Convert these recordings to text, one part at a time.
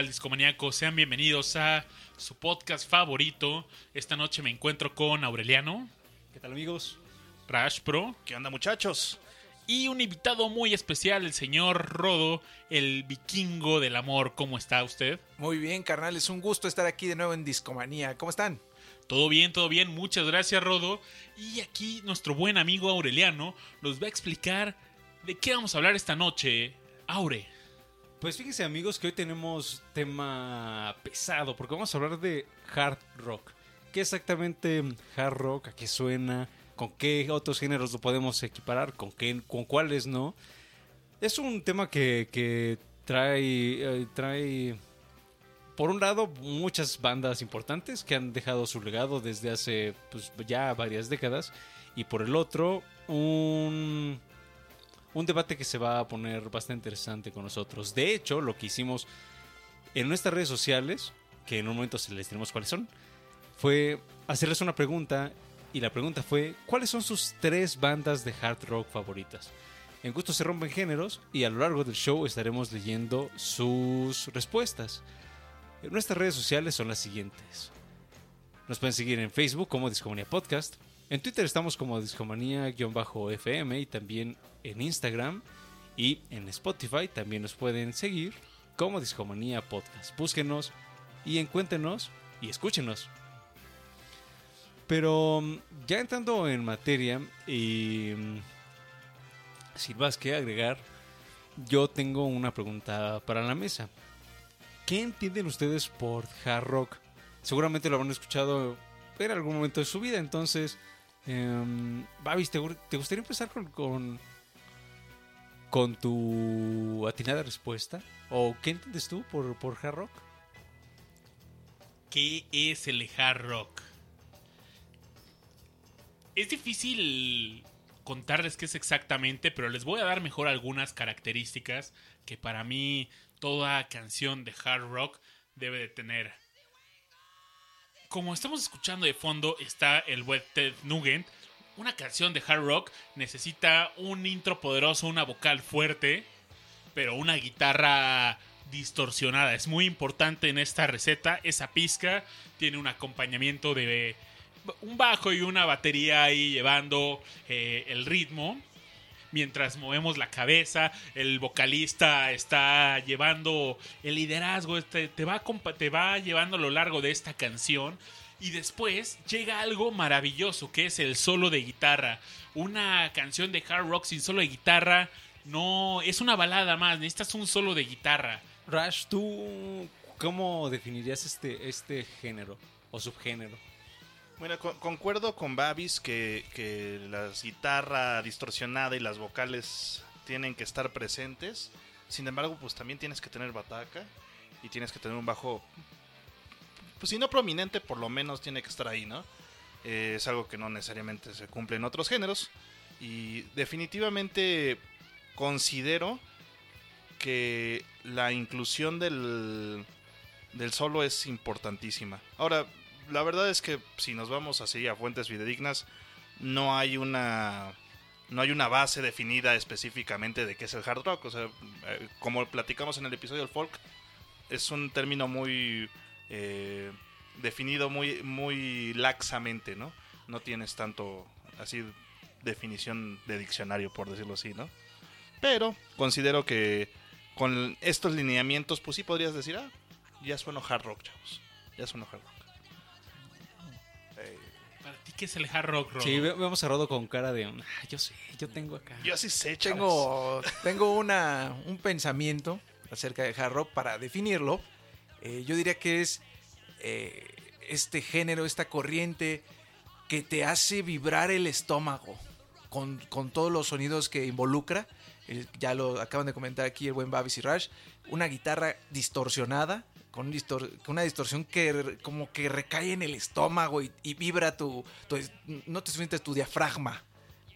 tal, discomaníacos? Sean bienvenidos a su podcast favorito. Esta noche me encuentro con Aureliano, ¿Qué tal amigos? Rash Pro ¿Qué onda muchachos? y un invitado muy especial, el señor Rodo, el vikingo del amor. ¿Cómo está usted? Muy bien, carnal, es un gusto estar aquí de nuevo en Discomanía. ¿Cómo están? Todo bien, todo bien. Muchas gracias, Rodo. Y aquí nuestro buen amigo Aureliano nos va a explicar de qué vamos a hablar esta noche. Aure. Pues fíjense amigos que hoy tenemos tema pesado porque vamos a hablar de hard rock. ¿Qué exactamente hard rock? ¿A qué suena? ¿Con qué otros géneros lo podemos equiparar? ¿Con, qué, con cuáles no? Es un tema que, que trae, eh, trae, por un lado, muchas bandas importantes que han dejado su legado desde hace pues, ya varias décadas. Y por el otro, un, un debate que se va a poner bastante interesante con nosotros. De hecho, lo que hicimos en nuestras redes sociales, que en un momento se les diremos cuáles son, fue hacerles una pregunta. Y la pregunta fue, ¿cuáles son sus tres bandas de hard rock favoritas? En gusto se rompen géneros y a lo largo del show estaremos leyendo sus respuestas. Nuestras redes sociales son las siguientes. Nos pueden seguir en Facebook como Discomanía Podcast. En Twitter estamos como Discomanía-FM y también en Instagram y en Spotify también nos pueden seguir como Discomanía Podcast. Búsquenos y encuéntrenos y escúchenos. Pero mm, ya entrando en materia y mm, sin más que agregar, yo tengo una pregunta para la mesa. ¿Qué entienden ustedes por hard rock? Seguramente lo habrán escuchado en algún momento de su vida, entonces, em, Babis, ¿te, gu- te gustaría empezar con, con tu atinada respuesta? ¿O qué entiendes tú por, por hard rock? ¿Qué es el hard rock? Es difícil contarles qué es exactamente, pero les voy a dar mejor algunas características que para mí toda canción de hard rock debe de tener. Como estamos escuchando de fondo está el Wet Ted Nugent. Una canción de hard rock necesita un intro poderoso, una vocal fuerte, pero una guitarra distorsionada. Es muy importante en esta receta. Esa pizca tiene un acompañamiento de un bajo y una batería ahí llevando eh, el ritmo. Mientras movemos la cabeza, el vocalista está llevando el liderazgo, este, te, va, te va llevando a lo largo de esta canción. Y después llega algo maravilloso, que es el solo de guitarra. Una canción de hard rock sin solo de guitarra no es una balada más, necesitas un solo de guitarra. Rash, ¿tú cómo definirías este, este género o subgénero? Bueno, con- concuerdo con Babis que, que la guitarra distorsionada y las vocales tienen que estar presentes. Sin embargo, pues también tienes que tener bataca y tienes que tener un bajo, pues si no prominente, por lo menos tiene que estar ahí, ¿no? Eh, es algo que no necesariamente se cumple en otros géneros. Y definitivamente considero que la inclusión del, del solo es importantísima. Ahora, la verdad es que si nos vamos así a fuentes fidedignas, no hay una no hay una base definida específicamente de qué es el hard rock. O sea, eh, como platicamos en el episodio del folk, es un término muy eh, definido muy, muy laxamente, ¿no? No tienes tanto así definición de diccionario, por decirlo así, ¿no? Pero considero que con estos lineamientos, pues sí podrías decir, ah, ya sueno hard rock, chavos. Ya sueno hard rock. ¿Para ti qué es el hard rock, Rodo? Sí, ve- vemos a Rodo con cara de, "Ah, yo sé, yo tengo acá. Yo sí sé, chavos. Tengo, tengo una, un pensamiento acerca de hard rock para definirlo. Eh, yo diría que es eh, este género, esta corriente que te hace vibrar el estómago con, con todos los sonidos que involucra. Ya lo acaban de comentar aquí el buen Babis y Rush. Una guitarra distorsionada, con, un distor- con una distorsión que como que recae en el estómago y, vibra tu, tu- No te sientes tu diafragma.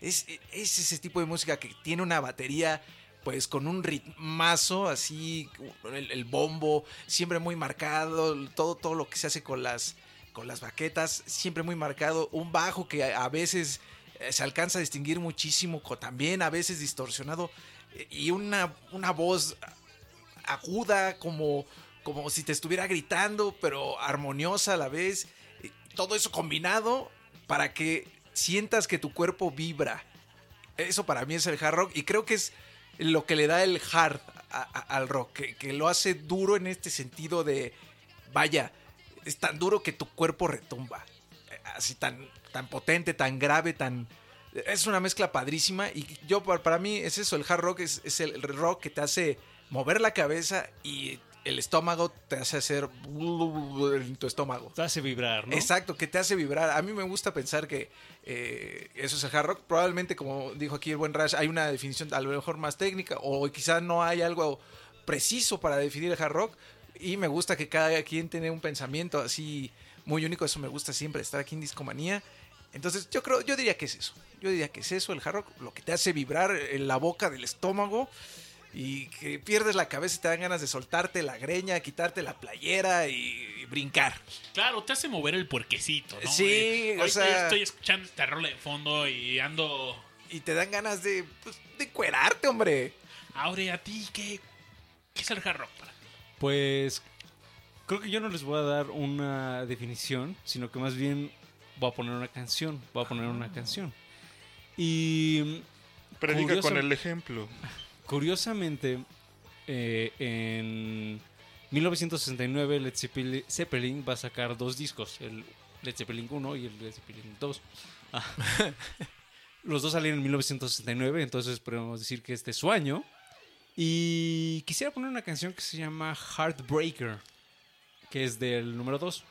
Es, es ese tipo de música que tiene una batería, pues con un ritmazo, así, el, bombo, siempre muy marcado, todo, todo lo que se hace con las, con las baquetas, siempre muy marcado, un bajo que a, veces eh, se alcanza a distinguir muchísimo, también a veces distorsionado, eh, y una, una voz aguda, como, como si te estuviera gritando, pero armoniosa a la vez. Eh, Todo eso combinado para que sientas que tu cuerpo vibra. Eso para mí es el hard rock y creo que es lo que le da el hard al rock, que, lo hace duro en este sentido de, vaya, es tan duro que tu cuerpo retumba. Eh, Así tan, tan potente, tan grave, tan... Es una mezcla padrísima y yo para, para mí es eso, el hard rock es, es el rock que te hace mover la cabeza y el estómago te hace hacer en tu estómago. Te hace vibrar, ¿no? Exacto, que te hace vibrar. A mí me gusta pensar que eh, eso es el hard rock. Probablemente, como dijo aquí el buen Rash, hay una definición a lo mejor más técnica o quizás no hay algo preciso para definir el hard rock. Y me gusta que cada quien tiene un pensamiento así muy único. Eso me gusta siempre, estar aquí en Discomanía. Entonces, yo creo, yo diría que es eso. Yo diría que es eso, el hard rock, lo que te hace vibrar en la boca del estómago y que pierdes la cabeza y te dan ganas de soltarte la greña, quitarte la playera y, y brincar. Claro, te hace mover el puerquecito, ¿no? Sí, Eh, o sea- yo estoy escuchando esta rola de fondo y ando... y te dan ganas de, pues, de cuerarte, hombre. Aure, ¿a ti qué, qué es el hard rock para ti? Pues creo que yo no les voy a dar una definición, sino que más bien voy a poner una canción. Voy a poner una canción. Y Predica Curioso. con el ejemplo. Curiosamente, eh, en 1969 Led Zeppelin, va a sacar dos discos, el Led Zeppelin 1 y el Led Zeppelin 2. Ah. Los dos salieron en 1969, entonces podemos decir que este es su año. Y quisiera poner una canción que se llama Heartbreaker, que es del número 2.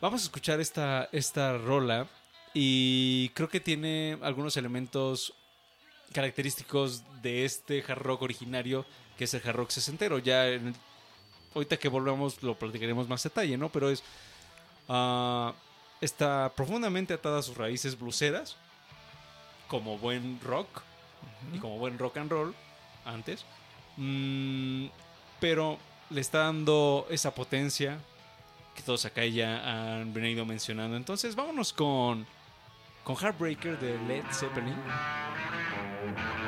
Vamos a escuchar esta, esta rola y creo que tiene algunos elementos característicos de este hard rock originario, que es el hard rock sesentero. Ya en el- ahorita que volvamos lo platicaremos más detalle, ¿no? Pero es ah, está profundamente atada a sus raíces bluseras, como buen rock y como buen rock and roll antes, Mm, pero le está dando esa potencia que todos acá ya han venido mencionando. Entonces vámonos con con Heartbreaker de Led Zeppelin. Thank you.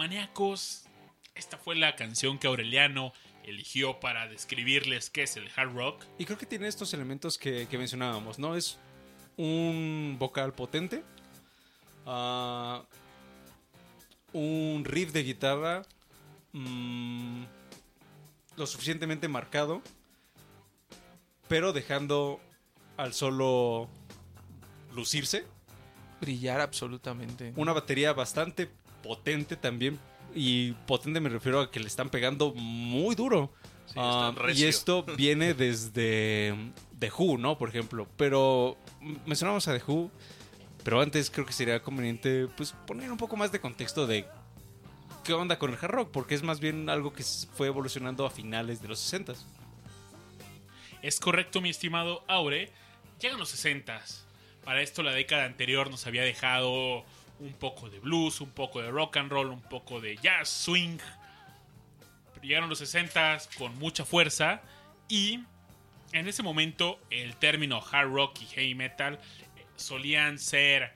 Discomaníacos, esta fue la canción que Aureliano eligió para describirles qué es el hard rock. Y creo que tiene estos elementos que, que mencionábamos, ¿no? Es un vocal potente, ah, un riff de guitarra mm, lo suficientemente marcado, pero dejando al solo lucirse. Brillar absolutamente. Una batería bastante potente también. Y potente me refiero a que le están pegando muy duro. Sí, Ah, y esto viene desde The Who, ¿no? Por ejemplo. Pero mencionamos a The Who. Pero antes creo que sería conveniente pues poner un poco más de contexto de qué onda con el hard rock. Porque es más bien algo que fue evolucionando a finales de los 60 Es correcto, mi estimado Aure. Llegan los 60 Para esto la década anterior nos había dejado un poco de blues, un poco de rock and roll, un poco de jazz, swing. Llegaron los 60 con mucha fuerza y en ese momento el término hard rock y heavy metal eh, solían ser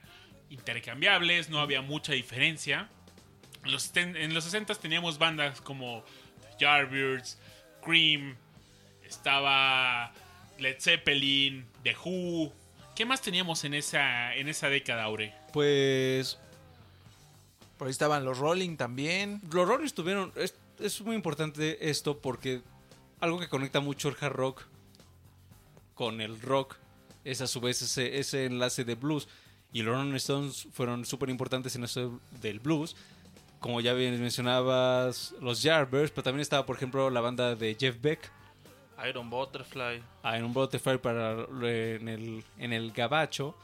intercambiables, no había mucha diferencia. En los, en los 60 teníamos bandas como The Yardbirds, Cream, estaba Led Zeppelin, The Who. ¿Qué más teníamos en esa, en esa década, Aure? Pues Por ahí estaban los Rolling también. los Rolling tuvieron. Es, es muy importante esto porque algo que conecta mucho el hard rock con el rock es a su vez ese, ese enlace de blues. Y los Rolling Stones fueron súper importantes en eso del blues. Como ya bien mencionabas, los Yardbirds, pero también estaba, por ejemplo, la banda de Jeff Beck, Iron Butterfly. un Butterfly para en el, en el gabacho.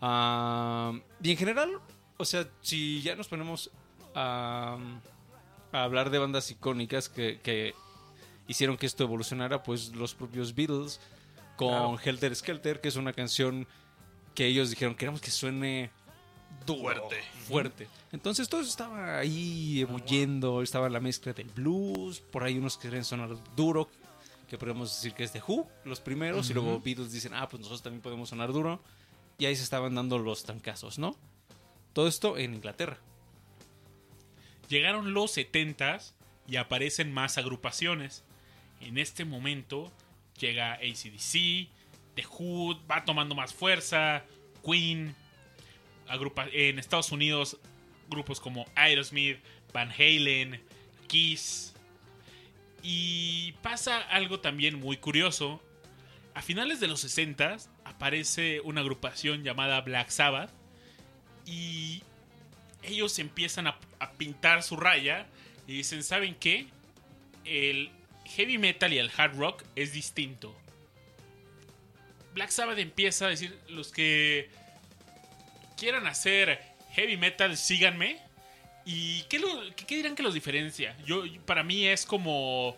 Ah, y en general, o sea, si ya nos ponemos a, a hablar de bandas icónicas que, que hicieron que esto evolucionara, pues los propios Beatles con Claro. Helter Skelter, que es una canción que ellos dijeron queremos que suene duro, Fuerte. fuerte. Entonces todo eso estaba ahí ebulliendo, estaba la mezcla del blues, por ahí unos que querían sonar duro, que podemos decir que es de Who, los primeros, y luego Beatles dicen, ah, pues nosotros también podemos sonar duro, y ahí se estaban dando los trancazos, ¿no? Todo esto en Inglaterra. Llegaron los 70s y aparecen más agrupaciones. En este momento llega ACDC, The Who va tomando más fuerza, Queen, agrupa en Estados Unidos grupos como Aerosmith, Van Halen, Kiss. Y pasa algo también muy curioso. A finales de los 60 aparece una agrupación llamada Black Sabbath y ellos empiezan a, a pintar su raya y dicen, ¿saben qué? El heavy metal y el hard rock es distinto. Black Sabbath empieza a decir, los que quieran hacer heavy metal, síganme. ¿Y qué, lo- qué- dirán que los diferencia? Yo, para mí es como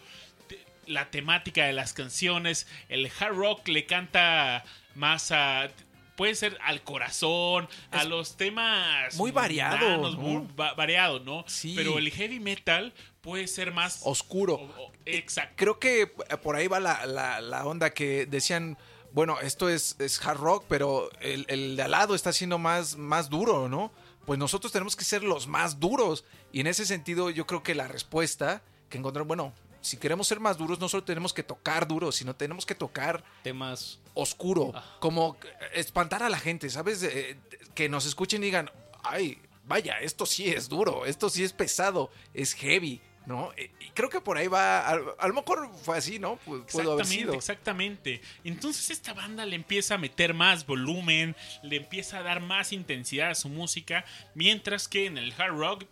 la temática de las canciones. El hard rock le canta más a... Puede ser al corazón, a los temas... muy variado, mundanos, ¿no? muy va- variado, ¿no? Sí. Pero el heavy metal puede ser más... Oscuro. o- o- exacto. Creo que eh, por ahí va la, la- la onda que decían, bueno, esto es, es hard rock, pero el, el de al lado está siendo más, más duro, ¿no? Pues nosotros tenemos que ser los más duros. Y en ese sentido yo creo que la respuesta que encontraron, bueno, si queremos ser más duros, no solo tenemos que tocar duro, sino tenemos que tocar Temas oscuro, Ah. como espantar a la gente, ¿sabes? Eh, que nos escuchen y digan, ay, vaya, esto sí es duro, esto sí es pesado, es heavy, ¿no? Eh, Y creo que por ahí va, a, a lo mejor fue así, ¿no? Pu- Pudo haber Exactamente, sido. exactamente. Entonces esta banda le empieza a meter más volumen, le empieza a dar más intensidad a su música, mientras que en el hard rock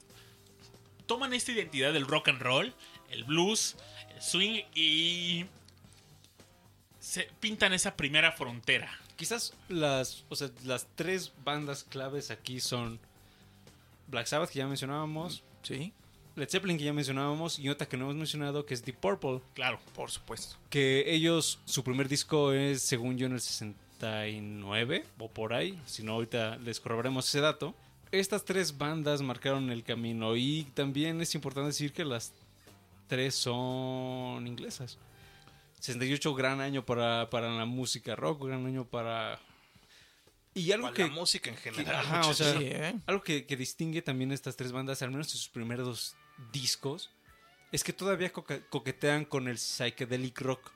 toman esta identidad del rock and roll, el blues, el swing y se pintan esa primera frontera. Quizás las, o sea, las tres bandas claves aquí son Black Sabbath, que ya mencionábamos, Sí, Led Zeppelin, que ya mencionábamos, y otra que no hemos mencionado, que es Deep Purple. Claro, por supuesto. Que ellos, su primer disco es, según yo, en el 69 o por ahí. Si no, ahorita les corroboraremos ese dato. Estas tres bandas marcaron el camino y también es importante decir que las tres son inglesas. 68, gran año para, para la música rock, gran año para Y algo que, la música en general. ajá, o sea, Sí, ¿eh? algo que, que distingue también estas tres bandas, al menos en sus primeros dos discos, es que todavía coquetean con el psychedelic rock.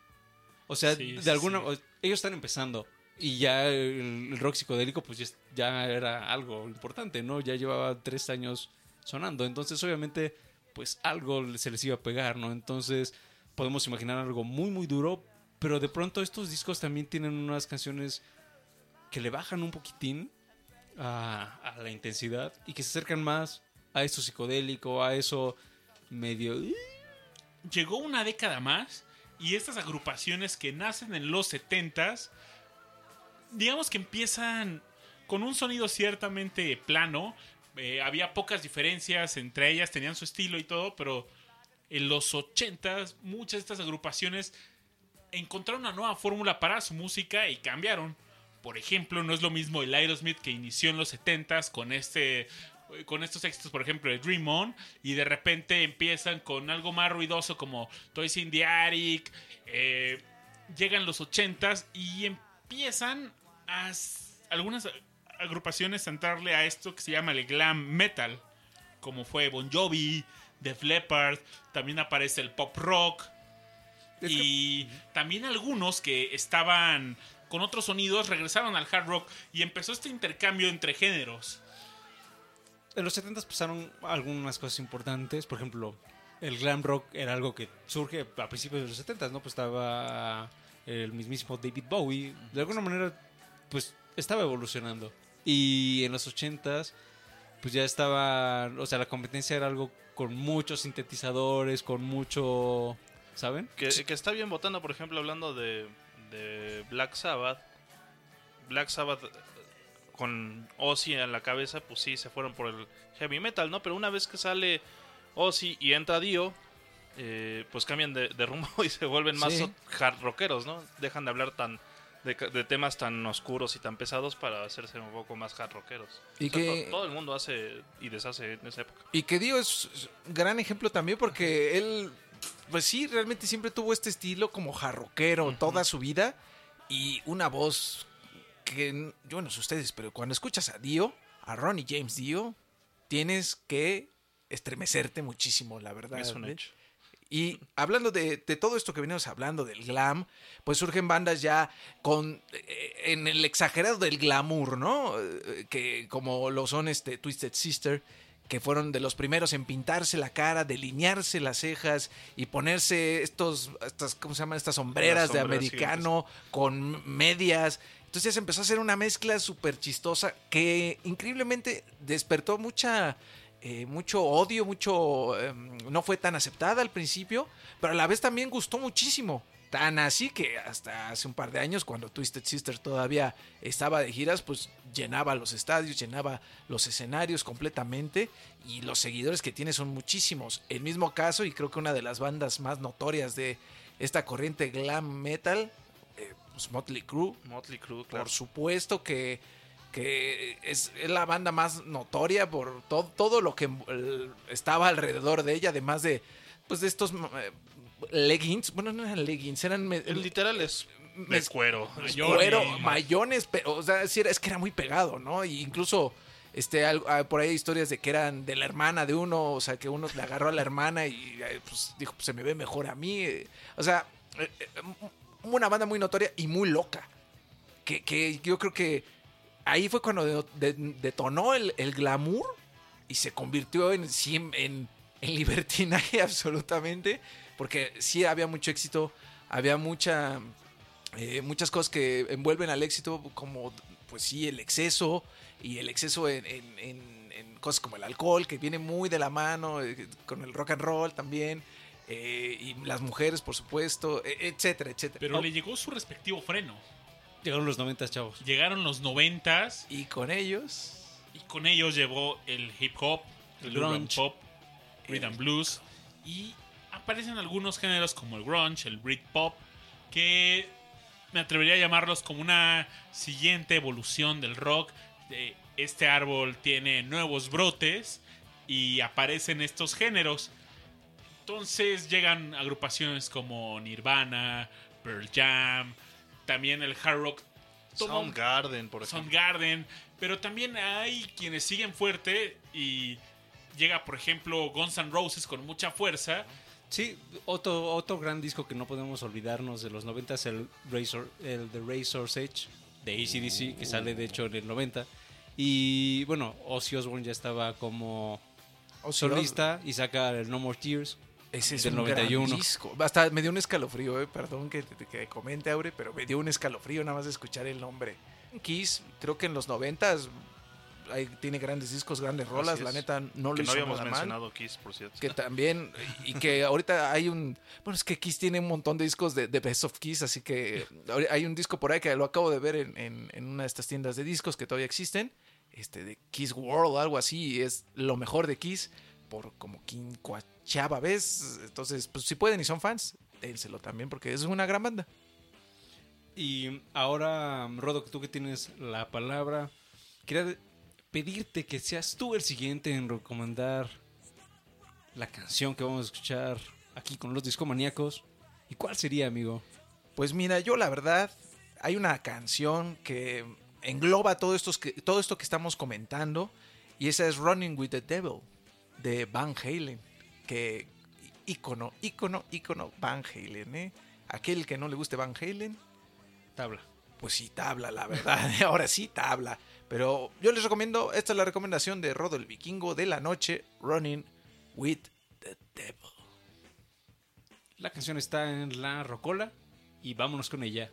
O sea, Sí, de alguna sí. ellos están empezando y ya el, rock psicodélico pues ya, era algo importante, ¿no? Ya llevaba tres años sonando, entonces obviamente pues algo se les iba a pegar, ¿no? Entonces podemos imaginar algo muy muy duro, pero de pronto estos discos también tienen unas canciones que le bajan un poquitín a, a la intensidad y que se acercan más a eso psicodélico, a eso medio... llegó una década más y estas agrupaciones que nacen en los 70s, digamos que empiezan con un sonido ciertamente plano. eh, había pocas diferencias entre ellas, tenían su estilo y todo, pero en los 80s muchas de estas agrupaciones encontraron una nueva fórmula para su música y cambiaron. Por ejemplo, no es lo mismo el Aerosmith que inició en los 70s con este con estos éxitos, por ejemplo, de Dream On, y de repente empiezan con algo más ruidoso como Toys in the Attic, eh, llegan los 80s y empiezan a algunas agrupaciones a entrarle a esto que se llama el glam metal, como fue Bon Jovi, Def Leppard, también aparece el pop rock, Es que- y también algunos que estaban con otros sonidos regresaron al hard rock y empezó este intercambio entre géneros. En los 70 pasaron algunas cosas importantes. Por ejemplo, el glam rock era algo que surge a principios de los 70, ¿no? Pues estaba el mismísimo David Bowie. De alguna manera, pues estaba evolucionando. Y en los 80 pues ya estaba. O sea, la competencia era algo con muchos sintetizadores, con mucho. ¿Saben? Que, que está bien votando, por ejemplo, hablando de, de Black Sabbath. Black Sabbath con Ozzy en la cabeza, pues sí, se fueron por el heavy metal, ¿no? Pero una vez que sale Ozzy y entra Dio, eh, pues cambian de, de rumbo y se vuelven más Sí. hard rockeros, ¿no? Dejan de hablar tan de, temas tan oscuros y tan pesados para hacerse un poco más hard rockeros. Y O sea, que- to- todo el mundo hace y deshace en esa época. Y que Dio es gran ejemplo también porque él, pues sí, realmente siempre tuvo este estilo como jarroquero toda su vida y una voz que, yo no sé ustedes, pero cuando escuchas a Dio, a Ronnie James Dio, tienes que estremecerte muchísimo, la verdad. Es un ¿eh? hecho. Y hablando de, de todo esto que venimos hablando, del glam, pues surgen bandas ya con eh, en el exagerado del glamour, ¿no? Eh, Que como lo son este Twisted Sister, que fueron de los primeros en pintarse la cara, delinearse las cejas y ponerse estos, estas, ¿cómo se llaman? Estas sombreras de americano con medias. Entonces empezó a hacer una mezcla súper chistosa que increíblemente despertó mucha, eh, mucho odio, mucho... em, no fue tan aceptada al principio, pero a la vez también gustó muchísimo. Tan así que hasta hace un par de años, cuando Twisted Sister todavía estaba de giras, pues llenaba los estadios, llenaba los escenarios completamente y los seguidores que tiene son muchísimos. El mismo caso, y creo que una de las bandas más notorias de esta corriente glam metal, pues Motley Crue, Motley Crue, claro. por supuesto que, que es, es la banda más notoria por todo, todo lo que eh, estaba alrededor de ella, además de pues de estos eh, leggings, bueno, no eran leggings, eran me- El literal es me- de cuero. Mayones. cuero, mayones, pero o sea, es que era muy pegado, ¿no? Y incluso este por ahí hay historias de que eran de la hermana de uno, o sea, que uno le agarró a la hermana y eh, pues dijo, pues se me ve mejor a mí. eh. O sea, eh, eh, una banda muy notoria y muy loca. Que, que yo creo que ahí fue cuando de- de- detonó el, el glamour y se convirtió en, en- en libertinaje absolutamente, porque sí había mucho éxito, había mucha, eh, muchas cosas que envuelven al éxito, como pues sí, el exceso y el exceso en, en- en- en cosas como el alcohol, que viene muy de la mano, eh, con el rock and roll también, eh, y las mujeres, por supuesto, e- etcétera, etcétera. Pero Oh, le llegó su respectivo freno. Llegaron los 90, chavos. Llegaron los noventas Y con ellos... y con ellos llevó el hip hop, el, El grunge. pop, rhythm blues y aparecen algunos géneros como el grunge, el Britpop, que me atrevería a llamarlos como una siguiente evolución del rock. Eh, Este árbol tiene nuevos brotes y aparecen estos géneros. Entonces llegan agrupaciones como Nirvana, Pearl Jam, también el hard rock Soundgarden, por ejemplo. Soundgarden, pero también hay quienes siguen fuerte y llega, por ejemplo, Guns N' Roses con mucha fuerza. Sí, otro, otro gran disco que no podemos olvidarnos de los 90 es el, Razor, el The Razor's Edge de ACDC, que sale de hecho en el 90. Y bueno, Ozzy Osbourne ya estaba como Ozzy solista y saca el No More Tears. Ese es del un 91. gran disco. Hasta me dio un escalofrío, eh. perdón que, que comente, Aure, pero me dio un escalofrío nada más de escuchar el nombre. Kiss, creo que en los noventas ahí tiene grandes discos, grandes rolas, la neta no lo que no habíamos nada mal. mencionado Kiss, por cierto. Que también, y que ahorita hay un. Bueno, es que Kiss tiene un montón de discos de, de Best of Kiss, así que hay un disco por ahí que lo acabo de ver en, en- en una de estas tiendas de discos que todavía existen, este de Kiss World, algo así, y es lo mejor de Kiss por como quincuachava vez. Entonces, pues si pueden y son fans, dénselo también porque es una gran banda. Y ahora, Rodo, tú que tienes la palabra, quería pedirte que seas tú el siguiente en recomendar la canción que vamos a escuchar aquí con los discomaníacos. ¿Y cuál sería, amigo? Pues mira, yo la verdad, hay una canción que engloba todo esto que, todo esto que estamos comentando y esa es Running with the Devil de Van Halen, que ícono, ícono, ícono Van Halen, ¿eh? Aquel que no le guste Van Halen, Tabla. pues sí tabla, la verdad, ahora sí tabla. Pero yo les recomiendo, esta es la recomendación de Rodo el Vikingo de la noche, Running with the Devil. La canción está en la rocola y vámonos con ella.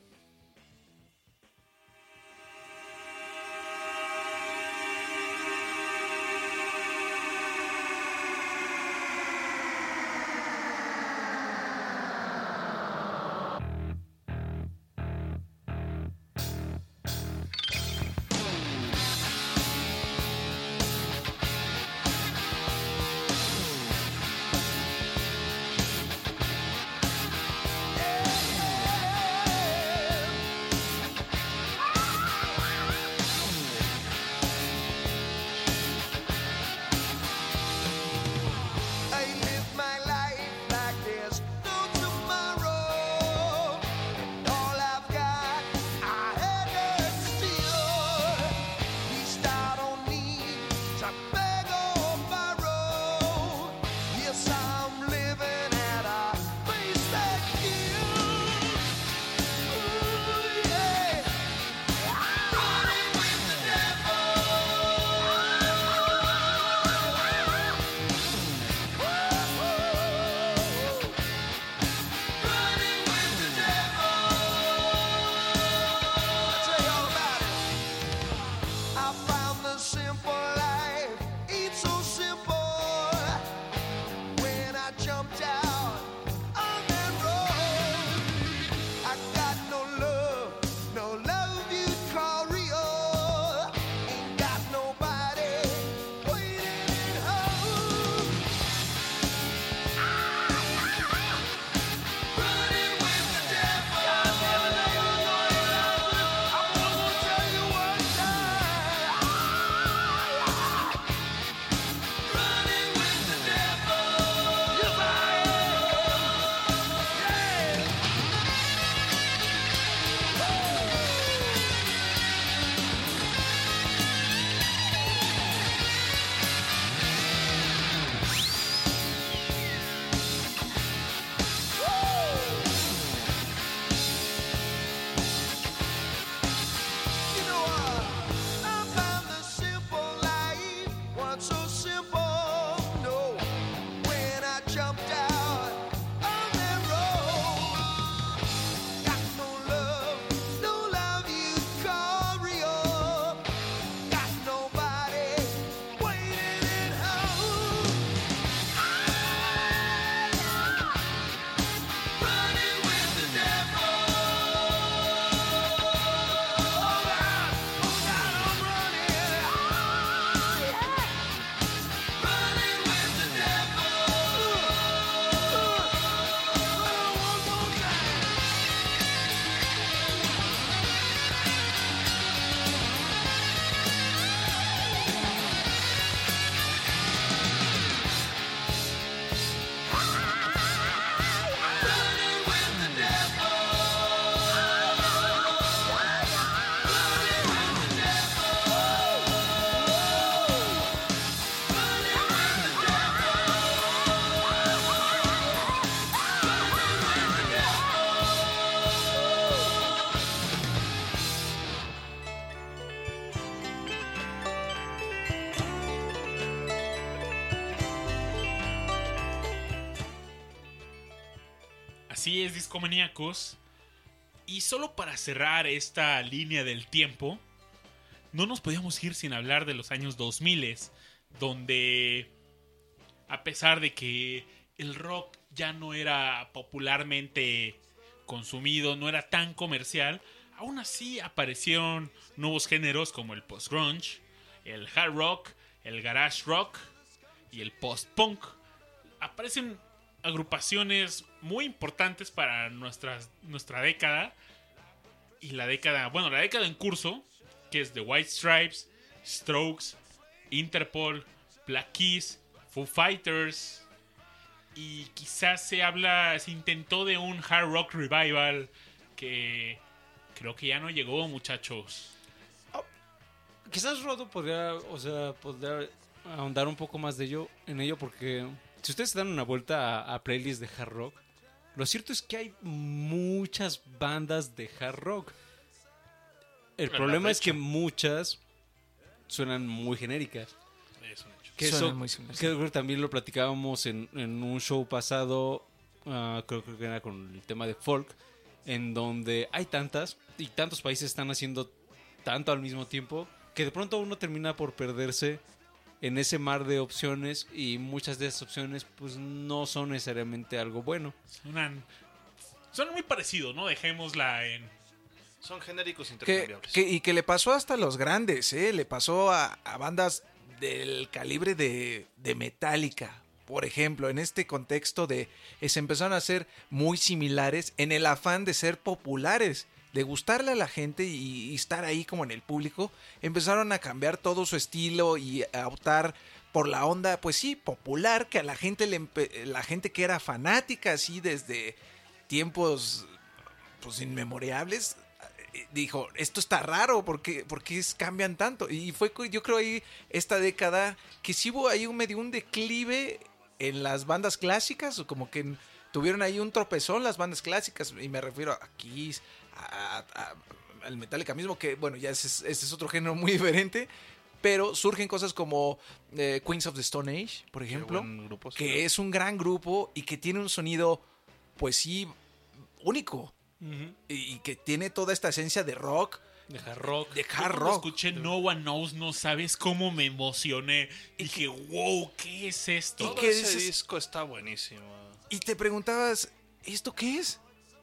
Discomaníacos. Y solo para cerrar esta línea del tiempo, no nos podíamos ir sin hablar de los años 2000, donde, a pesar de que el rock ya no era popularmente consumido, no era tan comercial, aún así aparecieron nuevos géneros como el post-grunge, el hard rock, el garage rock y el post-punk. Aparecen agrupaciones muy importantes para nuestras, nuestra década y la década, bueno, la década en curso, que es The White Stripes, Strokes, Interpol, Black Keys, Foo Fighters y quizás se habla, se intentó de un hard rock revival que creo que ya no llegó, muchachos. Quizás Rodo podría, o sea, podría ahondar un poco más de ello, en ello porque si ustedes se dan una vuelta a, a playlists de hard rock, lo cierto es que hay muchas bandas de hard rock. El problema es que muchas suenan muy genéricas. Es un hecho. Que eso muy que también lo platicábamos en, en un show pasado, ah, creo, creo que era con el tema de folk, en donde hay tantas y tantos países están haciendo tanto al mismo tiempo que de pronto uno termina por perderse en ese mar de opciones y muchas de esas opciones pues no son necesariamente algo bueno. Suenan, suenan muy parecido, ¿no? Dejémosla en... Son genéricos intercambiables. que- y que le pasó hasta a los grandes, ¿eh? Le pasó a, a bandas del calibre de, de Metallica. Por ejemplo, en este contexto de se empezaron a hacer muy similares en el afán de ser populares, de gustarle a la gente y, estar ahí como en el público, empezaron a cambiar todo su estilo y a optar por la onda, pues sí, popular, que a la gente le la gente que era fanática así desde tiempos pues inmemorables eh, dijo, esto está raro, ¿por qué, cambian tanto? Y fue, yo creo ahí, esta década, que sí hubo ahí un medio un declive en las bandas clásicas, como que tuvieron ahí un tropezón las bandas clásicas, y me refiero a Kiss, a, a- al Metallica mismo, que bueno, ya ese es, ese es otro género muy diferente, pero surgen cosas como eh, Queens of the Stone Age, por ejemplo, grupo, sí. que es un gran grupo y que tiene un sonido, pues sí, único y y que tiene toda esta esencia de rock, De hard rock. de hard rock. escuché No One Knows, no sabes cómo me emocioné. Dije, wow, ¿qué es esto? Todo ¿qué ese dices? disco está buenísimo. Y te preguntabas, ¿esto qué es?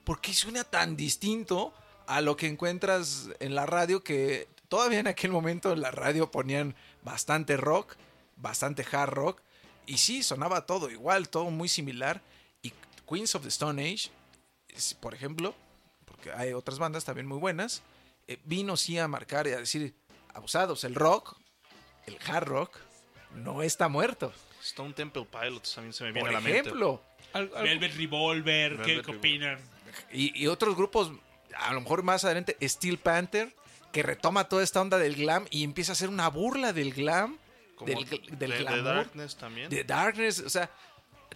¿Por qué suena tan distinto a lo que encuentras en la radio? Que todavía en aquel momento en la radio ponían bastante rock, bastante hard rock. Y sí, sonaba todo igual, todo muy similar. Y Queens of the Stone Age, por ejemplo, porque hay otras bandas también muy buenas, eh, vino sí a marcar y a decir, abusados, el rock, el hard rock, no está muerto. Stone Temple Pilots también se me viene Por a la mente. ejemplo. Al- al- Velvet Revolver, ¿qué, Velvet qué Revolver. opinan? Y, y otros grupos, a lo mejor más adelante, Steel Panther, que retoma toda esta onda del glam y empieza a hacer una burla del glam, Como del, del de- de glamour, Darkness también. de Darkness, o sea,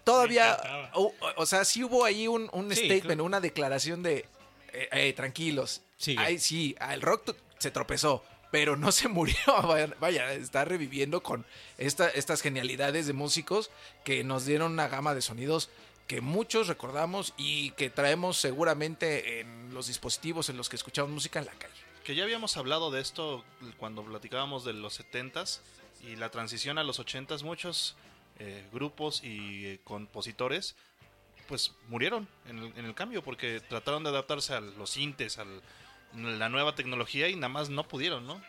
todavía, o, o sea, sí hubo ahí un, un Sí, statement, claro. una declaración de, eh, eh, tranquilos. Ay, sí, el rock se tropezó, pero no se murió, vaya, vaya, está reviviendo con esta, estas genialidades de músicos que nos dieron una gama de sonidos que muchos recordamos y que traemos seguramente en los dispositivos en los que escuchamos música en la calle. Que ya habíamos hablado de esto cuando platicábamos de los 70s y la transición a los 80s. Muchos eh, grupos y eh, compositores pues murieron en el, en el cambio porque trataron de adaptarse a los sintes, a la nueva tecnología y nada más no pudieron, ¿no?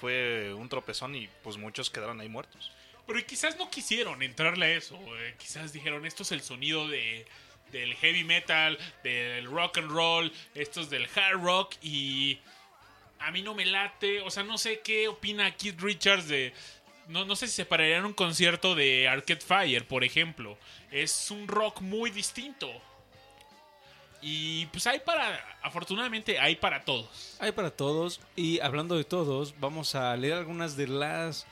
Fue un tropezón y pues muchos quedaron ahí muertos. Pero quizás no quisieron entrarle a eso. eh, quizás dijeron, esto es el sonido de, del heavy metal, del rock and roll, esto es del hard rock y a mí no me late. O sea, no sé qué opina Keith Richards de... No, no sé si se pararía en un concierto de Arcade Fire, por ejemplo. Es un rock muy distinto. Y pues hay para... Afortunadamente hay para todos. Hay para todos. Y hablando de todos, vamos a leer algunas de las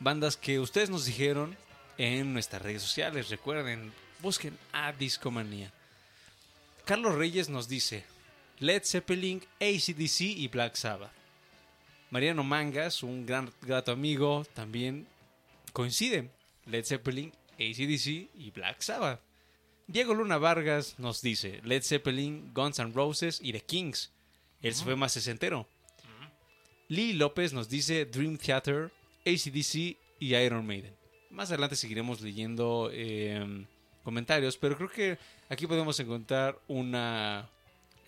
bandas que ustedes nos dijeron en nuestras redes sociales. Recuerden, busquen a Discomanía. Carlos Reyes nos dice Led Zeppelin, ACDC y Black Sabbath. Mariano Mangas, un gran grato amigo, también coinciden. Led Zeppelin, ACDC y Black Sabbath. Diego Luna Vargas nos dice Led Zeppelin, Guns N' Roses y The Kings. Él se fue más sesentero. Lee López nos dice Dream Theater, ACDC y Iron Maiden. Más adelante seguiremos leyendo eh, comentarios, pero creo que aquí podemos encontrar una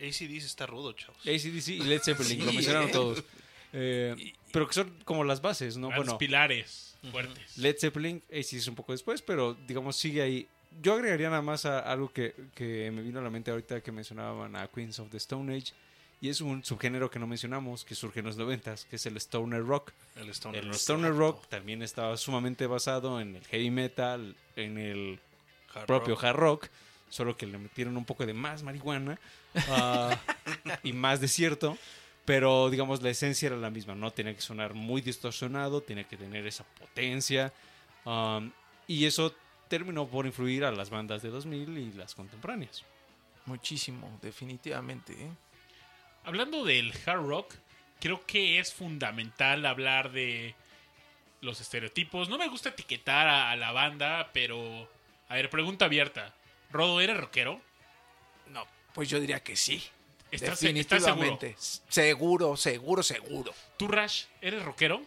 ACDC está rudo, chavos. ACDC y Led Zeppelin, lo Sí, mencionaron ¿eh? todos. Eh, pero que son como las bases, ¿no? Los Bueno, pilares fuertes. Led Zeppelin, ACDC un poco después, pero digamos sigue ahí. Yo agregaría nada más a algo que, que me vino a la mente ahorita que mencionaban a Queens of the Stone Age. Y es un subgénero que no mencionamos, que surge en los noventas, que es el Stoner Rock. El Stoner. El Stoner Rock también estaba sumamente basado en el heavy metal, en el Hard propio rock. hard rock, solo que le metieron un poco de más marihuana ah, y más desierto, pero digamos la esencia era la misma, ¿no? Tenía que sonar muy distorsionado, tenía que tener esa potencia um, y eso terminó por influir a las bandas de 2000 y las contemporáneas. Muchísimo, definitivamente. ¿eh? Hablando del hard rock, creo que es fundamental hablar de los estereotipos. No me gusta etiquetar a, a la banda, pero... A ver, pregunta abierta. Rodo, ¿eres rockero? No, pues yo diría que sí. ¿Estás, estás seguro? Definitivamente. Seguro, seguro, seguro. ¿Tú, Rash, eres rockero?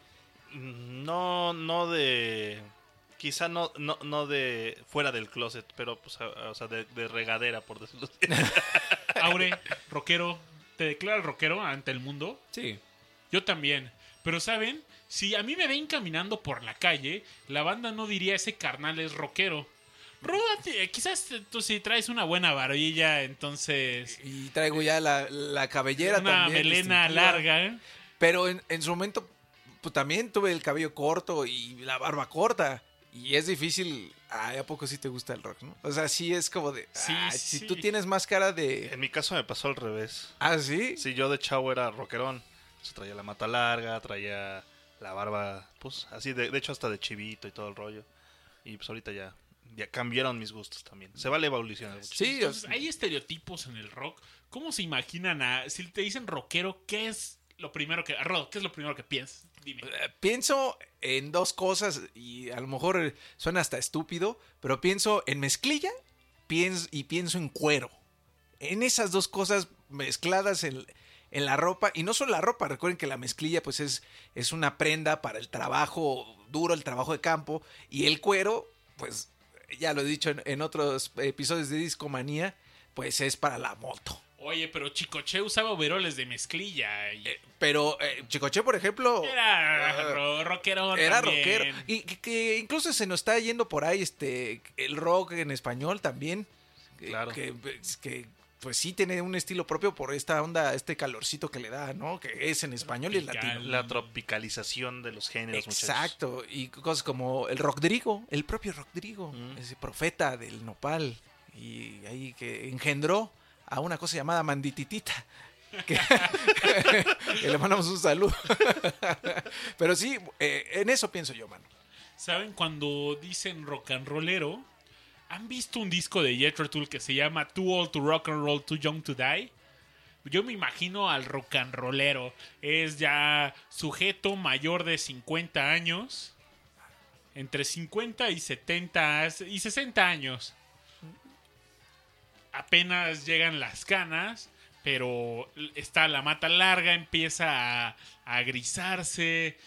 No, no de. Quizá no, no, no de fuera del closet, pero pues, a- o sea, de, de regadera, por decirlo así. Aure, rockero. ¿Te declaras rockero ante el mundo? Sí. Yo también. Pero ¿saben? Si a mí me ven caminando por la calle, la banda no diría ese carnal es rockero. Ródate, quizás tú si traes una buena barbilla, entonces... Y traigo ya la, la cabellera Una también. melena distintiva. larga. ¿eh? Pero en, en su momento, pues también tuve el cabello corto y la barba corta. Y es difícil. Ay, ¿a poco sí te gusta el rock, no? O sea, sí es como de. Sí, ay, sí. Si tú tienes más cara de. En mi caso me pasó al revés. Ah, sí. Si yo de chavo era rockerón. Se traía la mata larga, traía la barba, pues así, de, de hecho hasta de chivito y todo el rollo. Y pues ahorita ya, ya cambiaron mis gustos también. Se vale evolucionar. muchachos. Sí, Entonces, hay estereotipos en el rock. ¿Cómo se imaginan a... Si te dicen rockero, ¿qué es lo primero que... Rodo, ¿qué es lo primero que piensas? Dime. Eh, Pienso en dos cosas y a lo mejor eh, suena hasta estúpido, pero pienso en mezclilla pienso, y pienso en cuero. En esas dos cosas mezcladas en, en la ropa, y no solo la ropa, recuerden que la mezclilla pues es, es una prenda para el trabajo duro, el trabajo de campo, y el cuero, pues ya lo he dicho en, en otros episodios de Discomanía, pues es para la moto. Oye, pero Chicoche usaba overoles de mezclilla. y- Pero eh, Chicoche, por ejemplo... Era ro- rockero Era también. rockero. Y que, que incluso se nos está yendo por ahí este el rock en español también. Que- Claro. Que, que, pues sí tiene un estilo propio por esta onda, este calorcito que le da, ¿no? Que es en español y en latino. La tropicalización de los géneros, muchachos. Exacto. Y cosas como el Rodrigo, el propio Rodrigo, Mm. ese profeta del nopal. Y ahí que engendró a una cosa llamada mandititita. Que, le mandamos un saludo. Pero sí, eh, en eso pienso yo, mano. ¿Saben cuando dicen rock and rollero? ¿Han visto un disco de Jethro Tull que se llama Too Old to Rock and Roll, Too Young to Die? Yo me imagino al rock and rollero. Es ya sujeto mayor de 50 años. Entre 50 y 70 y 60 años. Apenas llegan las canas, pero está la mata larga, empieza a, a grisarse.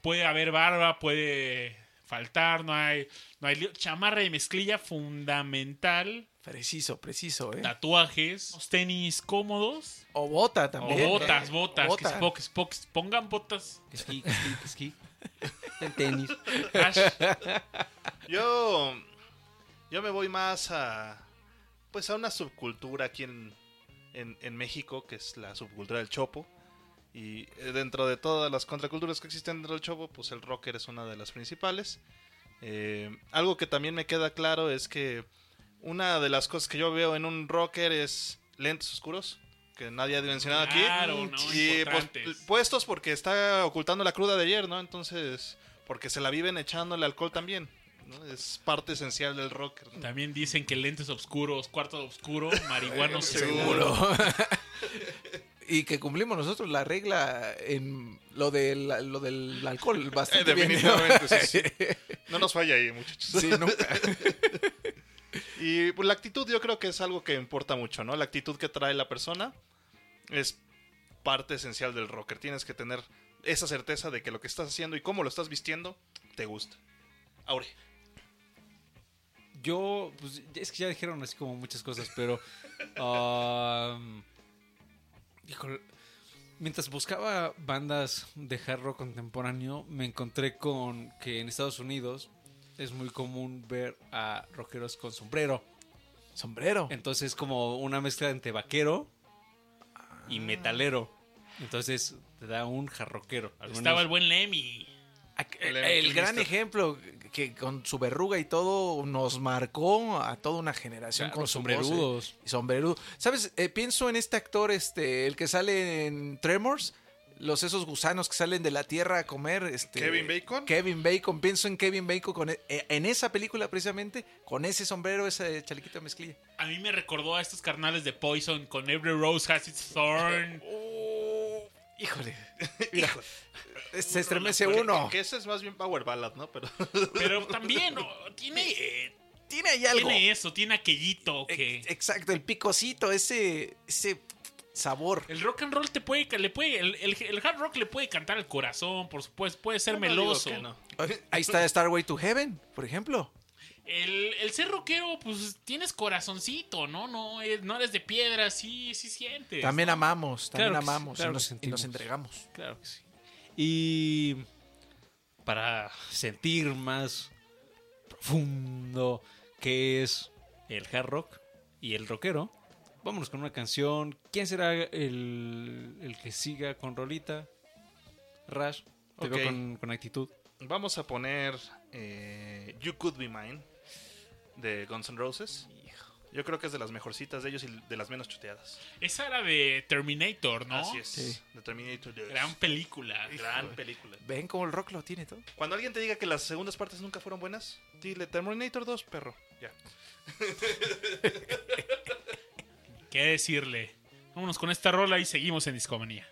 Puede haber barba, puede faltar, no hay, no hay lío. chamarra de mezclilla fundamental, Preciso, preciso, ¿eh? tatuajes, tenis cómodos. O bota O también. botas, ¿eh? botas, O que bota. Spock, Spock, pongan botas. Esquí, esquí, esquí. El tenis. Ash, Yo, yo me voy más a, pues a una subcultura aquí en, en, en México, que es la subcultura del chopo. Y eh, dentro de todas las contraculturas que existen dentro del chopo, pues el rocker es una de las principales. Eh, algo que también me queda claro es que una de las cosas que yo veo en un rocker es lentes oscuros, que nadie ha mencionado aquí. Claro, ¿no? Y pues, puestos porque está ocultando la cruda de ayer, ¿no? Entonces, porque se la viven echándole alcohol también. ¿No? Es parte esencial del rocker. ¿no? También dicen que lentes oscuros, cuarto oscuro, marihuano Seguro. y que cumplimos nosotros la regla en lo del, lo del alcohol Eh, bastante bien, ¿no? definitivamente, sí, sí. No nos falla ahí, muchachos. Sí, nunca. Y pues, la actitud yo creo que es algo que importa mucho, ¿no? La actitud que trae la persona es parte esencial del rocker. Tienes que tener esa certeza de que lo que estás haciendo y cómo lo estás vistiendo te gusta. Aure. Yo, pues es que ya dijeron así como muchas cosas, pero. um, híjole, mientras buscaba bandas de hard rock contemporáneo, me encontré con que en Estados Unidos es muy común ver a rockeros con sombrero. Sombrero. Entonces es como una mezcla entre vaquero y metalero. Entonces te da un jarroquero. Estaba el buen Lemmy. El gran ejemplo que con su verruga y todo nos marcó a toda una generación Claro, con sombrerudos. voz, eh, y sombrerudo. ¿Sabes? Eh, pienso en este actor, este, el que sale en Tremors, los esos gusanos que salen de la tierra a comer. Este, ¿Kevin Bacon? Kevin Bacon. Pienso en Kevin Bacon con e- eh, en esa película precisamente, con ese sombrero, ese chalequito de mezclilla. A mí me recordó a estos carnales de Poison con Every Rose Has Its Thorn. Híjole. Mira, se estremece Que- uno. Que ese es más bien power ballad, ¿no? Pero Pero también ¿no? tiene, eh, Tiene ahí algo. tiene eso, tiene aquellito que... Exacto, el picocito, ese, ese sabor. El rock and roll te puede, le puede el, el- el hard rock le puede cantar al corazón, por supuesto, puede ser No meloso. no. Ahí está Starway to Heaven, por ejemplo. El, el ser rockero, pues tienes corazoncito, ¿no? No, eh, no eres de piedra, sí, sí sientes. También ¿no? amamos, también Claro que sí, amamos claro y, nos entregamos. Claro que sí. Y para sentir más profundo qué es el hard rock y el rockero, vámonos con una canción. ¿Quién será el, el que siga con Rolita? Rash, te Ok. veo con, con actitud. Vamos a poner eh, You Could Be Mine de Guns N' Roses. Yo creo que es de las mejorcitas de ellos y de las menos chuteadas. Esa era de Terminator, ¿no? Así es. Sí. De Terminator 2. Gran película. Gran película. ¿Ven cómo el rock lo tiene todo? Cuando alguien te diga que las segundas partes nunca fueron buenas, dile Terminator 2, perro. Ya. ¿Qué decirle? Vámonos con esta rola y seguimos en Discomanía.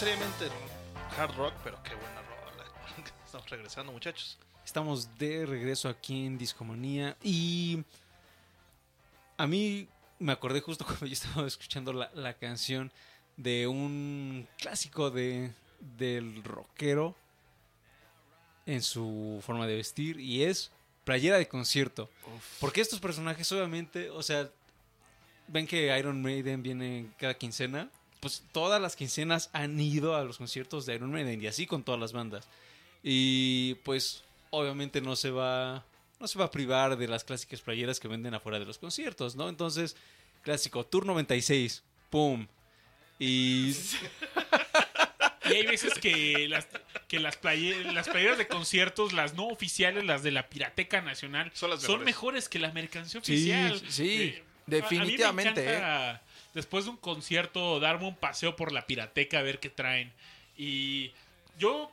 Necesariamente hard rock, pero qué buena rola. Estamos regresando, muchachos. Estamos de regreso aquí en Discomanía y a mí me acordé justo cuando yo estaba escuchando la, la canción de un clásico de, del rockero en su forma de vestir y es playera de concierto. Porque estos personajes obviamente, o sea, ven que Iron Maiden viene cada quincena, pues todas las quincenas han ido a los conciertos de Iron Maiden y así con todas las bandas. Y pues obviamente no se va no se va a privar de las clásicas playeras que venden afuera de los conciertos, ¿no? Entonces, clásico Tour 96, pum. Y Y hay veces que las, que las, playe- las playeras de conciertos, las no oficiales, las de la Pirateca Nacional, Son las son mejores. que la mercancía Sí, oficial. sí, Eh, definitivamente, A mí me encanta, después de un concierto, darme un paseo por la Pirateca a ver qué traen. Y yo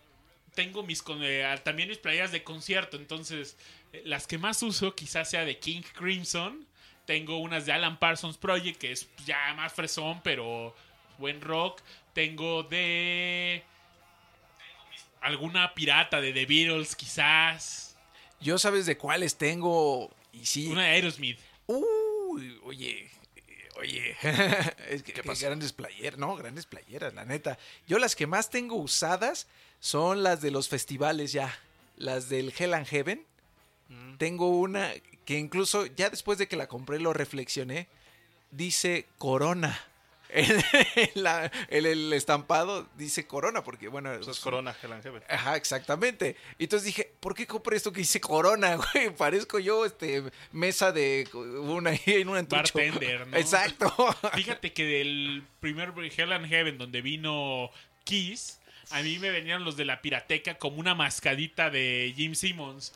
tengo mis eh, también mis playeras de concierto, entonces eh, las que más uso quizás sea de King Crimson. Tengo unas de Alan Parsons Project, que es ya más fresón, pero buen rock. Tengo de alguna pirata de The Beatles, quizás. Yo sabes de cuáles tengo y sí. Una de Aerosmith. Uy, oye, oye, es que, ¿Qué que grandes playeras, no, grandes playeras, la neta. Yo las que más tengo usadas son las de los festivales ya, las del Hell and Heaven. Mm. Tengo una que incluso ya después de que la compré lo reflexioné, dice Corona. En, la- en el estampado dice Corona, porque bueno, Eso es Corona Heaven. Ajá, exactamente. Y entonces dije, ¿por qué compré esto que dice Corona, güey? Parezco yo, este, mesa de una en un antucho. Bartender, ¿no? Exacto. Fíjate que del primer Hell and Heaven donde vino Kiss, a mí me venían los de la pirateca como una mascadita de Jim Simmons.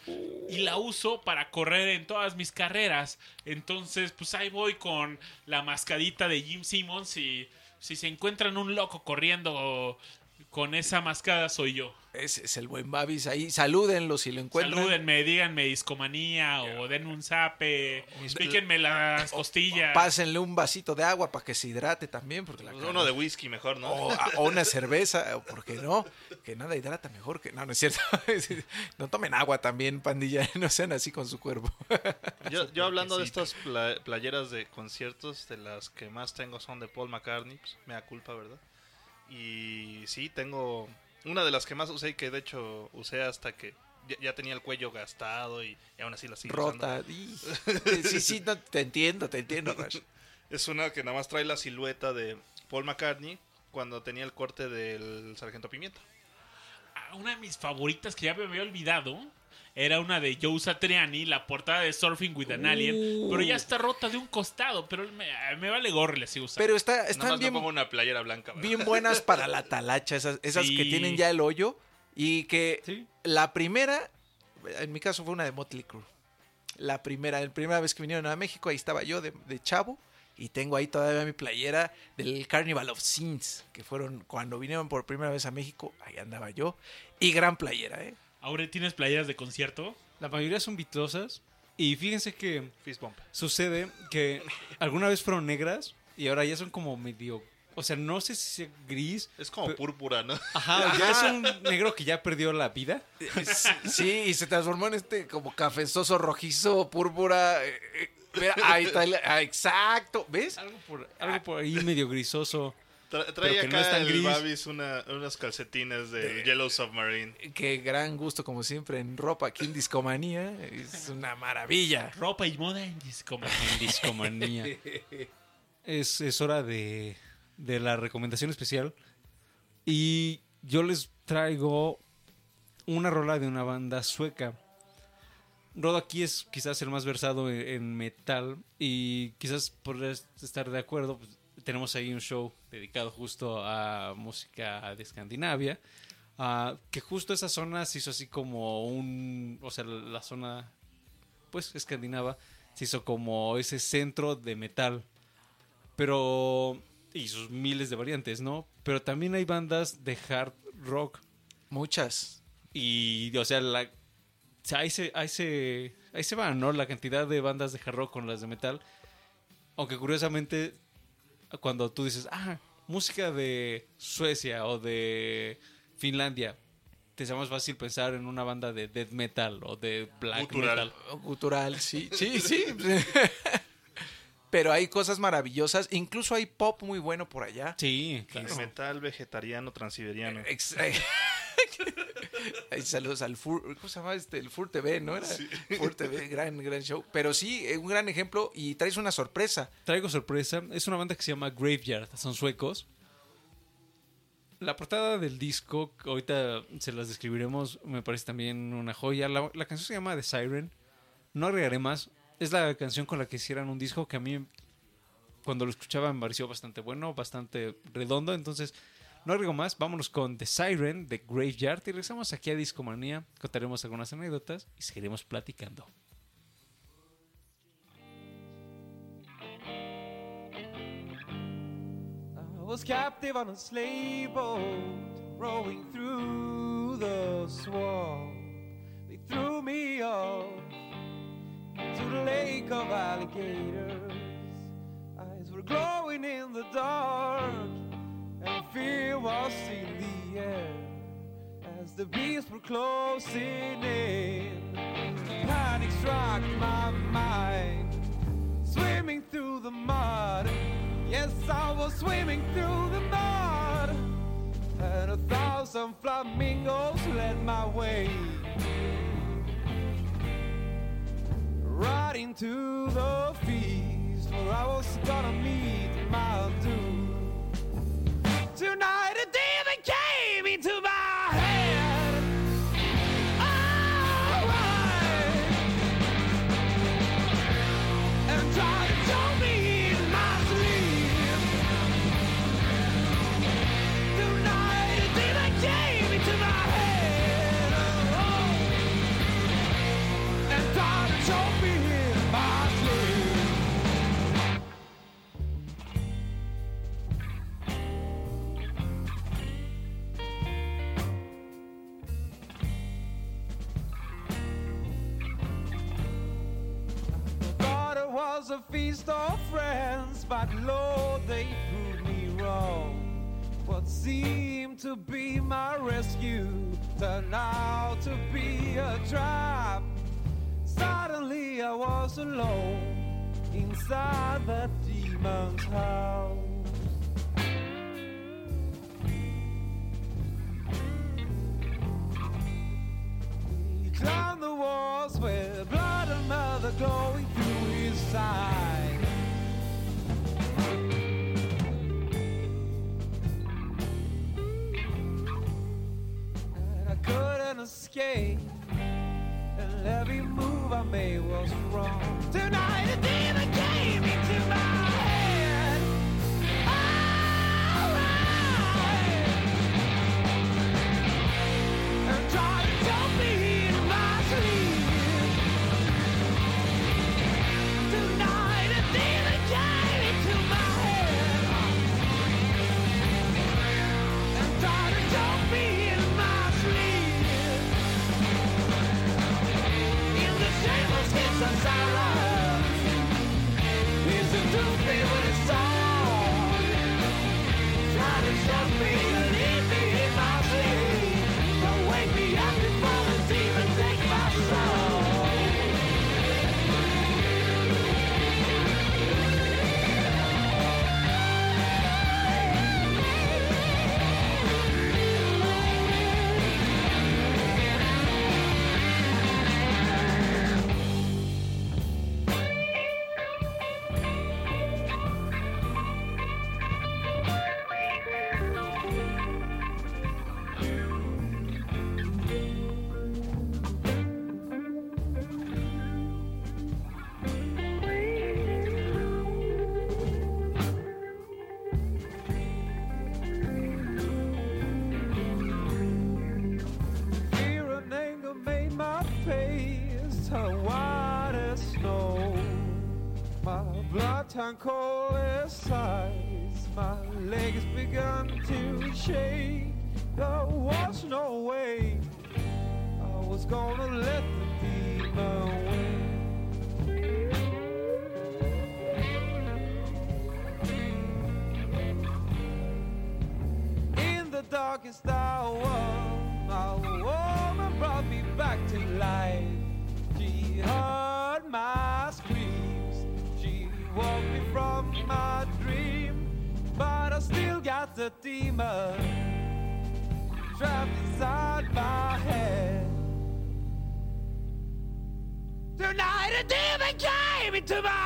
Y la uso para correr en todas mis carreras. Entonces, pues ahí voy con la mascadita de Jim Simmons y si se encuentran un loco corriendo con esa mascada soy yo. Ese es el buen Babis ahí. Salúdenlo si lo encuentran. Salúdenme, díganme discomanía o denme un zape, píquenme las costillas. Pásenle un vasito de agua para que se hidrate también. Porque la Uno de whisky mejor, ¿no? O, a- o una cerveza, o ¿por qué no? Que nada hidrata mejor que... No, no es cierto. No tomen agua también, pandilla. No sean así con su cuerpo. Yo, yo hablando de estas pla- playeras de conciertos, de las que más tengo son de Paul McCartney, pues, me da culpa, ¿verdad? Y sí, tengo una de las que más usé y que de hecho usé hasta que ya, ya tenía el cuello gastado y, y aún así la sigo usando. Rota. Y- Sí, sí, no, te entiendo, te entiendo, Rash. Es una que nada más trae la silueta de Paul McCartney cuando tenía el corte del Sargento Pimienta. Ah, Una de mis favoritas que ya me había olvidado era una de Joe Satriani, la portada de Surfing with an Alien, pero ya está rota de un costado, pero me, me vale gorro, le sigo usando. Pero está, Nada están más bien, me pongo una playera blanca. ¿verdad? bien buenas para la talacha, esas, esas Sí. que tienen ya el hoyo. Y que Sí. la primera, en mi caso fue una de Motley Crue. La primera, la primera vez que vinieron a México, ahí estaba yo de, de chavo. Y tengo ahí todavía mi playera del Carnival of Sins, que fueron cuando vinieron por primera vez a México, ahí andaba yo. Y gran playera, ¿eh? Ahora tienes playeras de concierto. la mayoría son vitrosas. Y fíjense que Fist bump. sucede que alguna vez fueron negras y ahora ya son como medio... O sea, no sé si sea gris. Es como Pero- púrpura, ¿no? Ajá, ya es un negro que ya perdió la vida. Sí, y se transformó en este como cafezoso, rojizo, púrpura. eh, eh, mira, ahí está, el- ah, exacto, ¿ves? Algo por, algo por ahí medio grisoso. Tra- trae acá no es tan el gris. Babis una, unos calcetines de Yellow Submarine. Qué gran gusto, como siempre, en ropa aquí en Discomanía. Es una maravilla. Ropa y moda en disco. En discomanía. Es, es hora de, de la recomendación especial. Y yo les traigo una rola de una banda sueca. Rodo aquí es quizás el más versado en, en metal. Y quizás podrás estar de acuerdo. pues, tenemos ahí un show dedicado justo a música de Escandinavia. ah, que justo esa zona se hizo así como un. O sea, la zona pues escandinava se hizo como ese centro de metal. Pero. Y sus miles de variantes, ¿no? Pero también hay bandas de hard rock. Muchas. Y, o sea, la, o sea, ahí, se, ahí, se, ahí se van, ¿no? La cantidad de bandas de hard rock con las de metal. Aunque curiosamente, cuando tú dices, ah, música de Suecia o de Finlandia, te sea más fácil pensar en una banda de death metal o de black Gutural. metal. Gutural, sí, sí, sí. Pero hay cosas maravillosas. Incluso hay pop muy bueno por allá. Sí, claro. Metal vegetariano transiberiano. Ex- Ay, saludos al Fur, ¿cómo se llama este? El Fur TV, ¿no? Era Fur TV, gran, gran show. Pero sí, eh, un gran ejemplo y traes una sorpresa. Traigo sorpresa. Es una banda que se llama Graveyard. Son suecos. La portada del disco, ahorita se las describiremos, me parece también una joya. La, la canción se llama The Siren. No agregaré más. Es la canción con la que hicieran un disco que a mí, cuando lo escuchaba, me pareció bastante bueno, bastante redondo. Entonces, no agrego más. Vámonos con The Siren de Graveyard. Y regresamos aquí a Discomanía. Contaremos algunas anécdotas y seguiremos platicando. I was captive on a slave boat, rowing through the swamp. They threw me off to the lake of alligators. Eyes were glowing in the dark, and fear was in the air as the beasts were closing in. Panic struck my mind swimming through the mud. Yes, I was swimming through the mud, and a thousand flamingos led my way right into the feast where I was gonna meet my doom. Tonight. A demon came into my turned out to be a trap. Suddenly I was alone inside that demon's house. Move I made was wrong. Tonight turned cold as ice. My legs began to shake. There was no way I was gonna let gave it to me!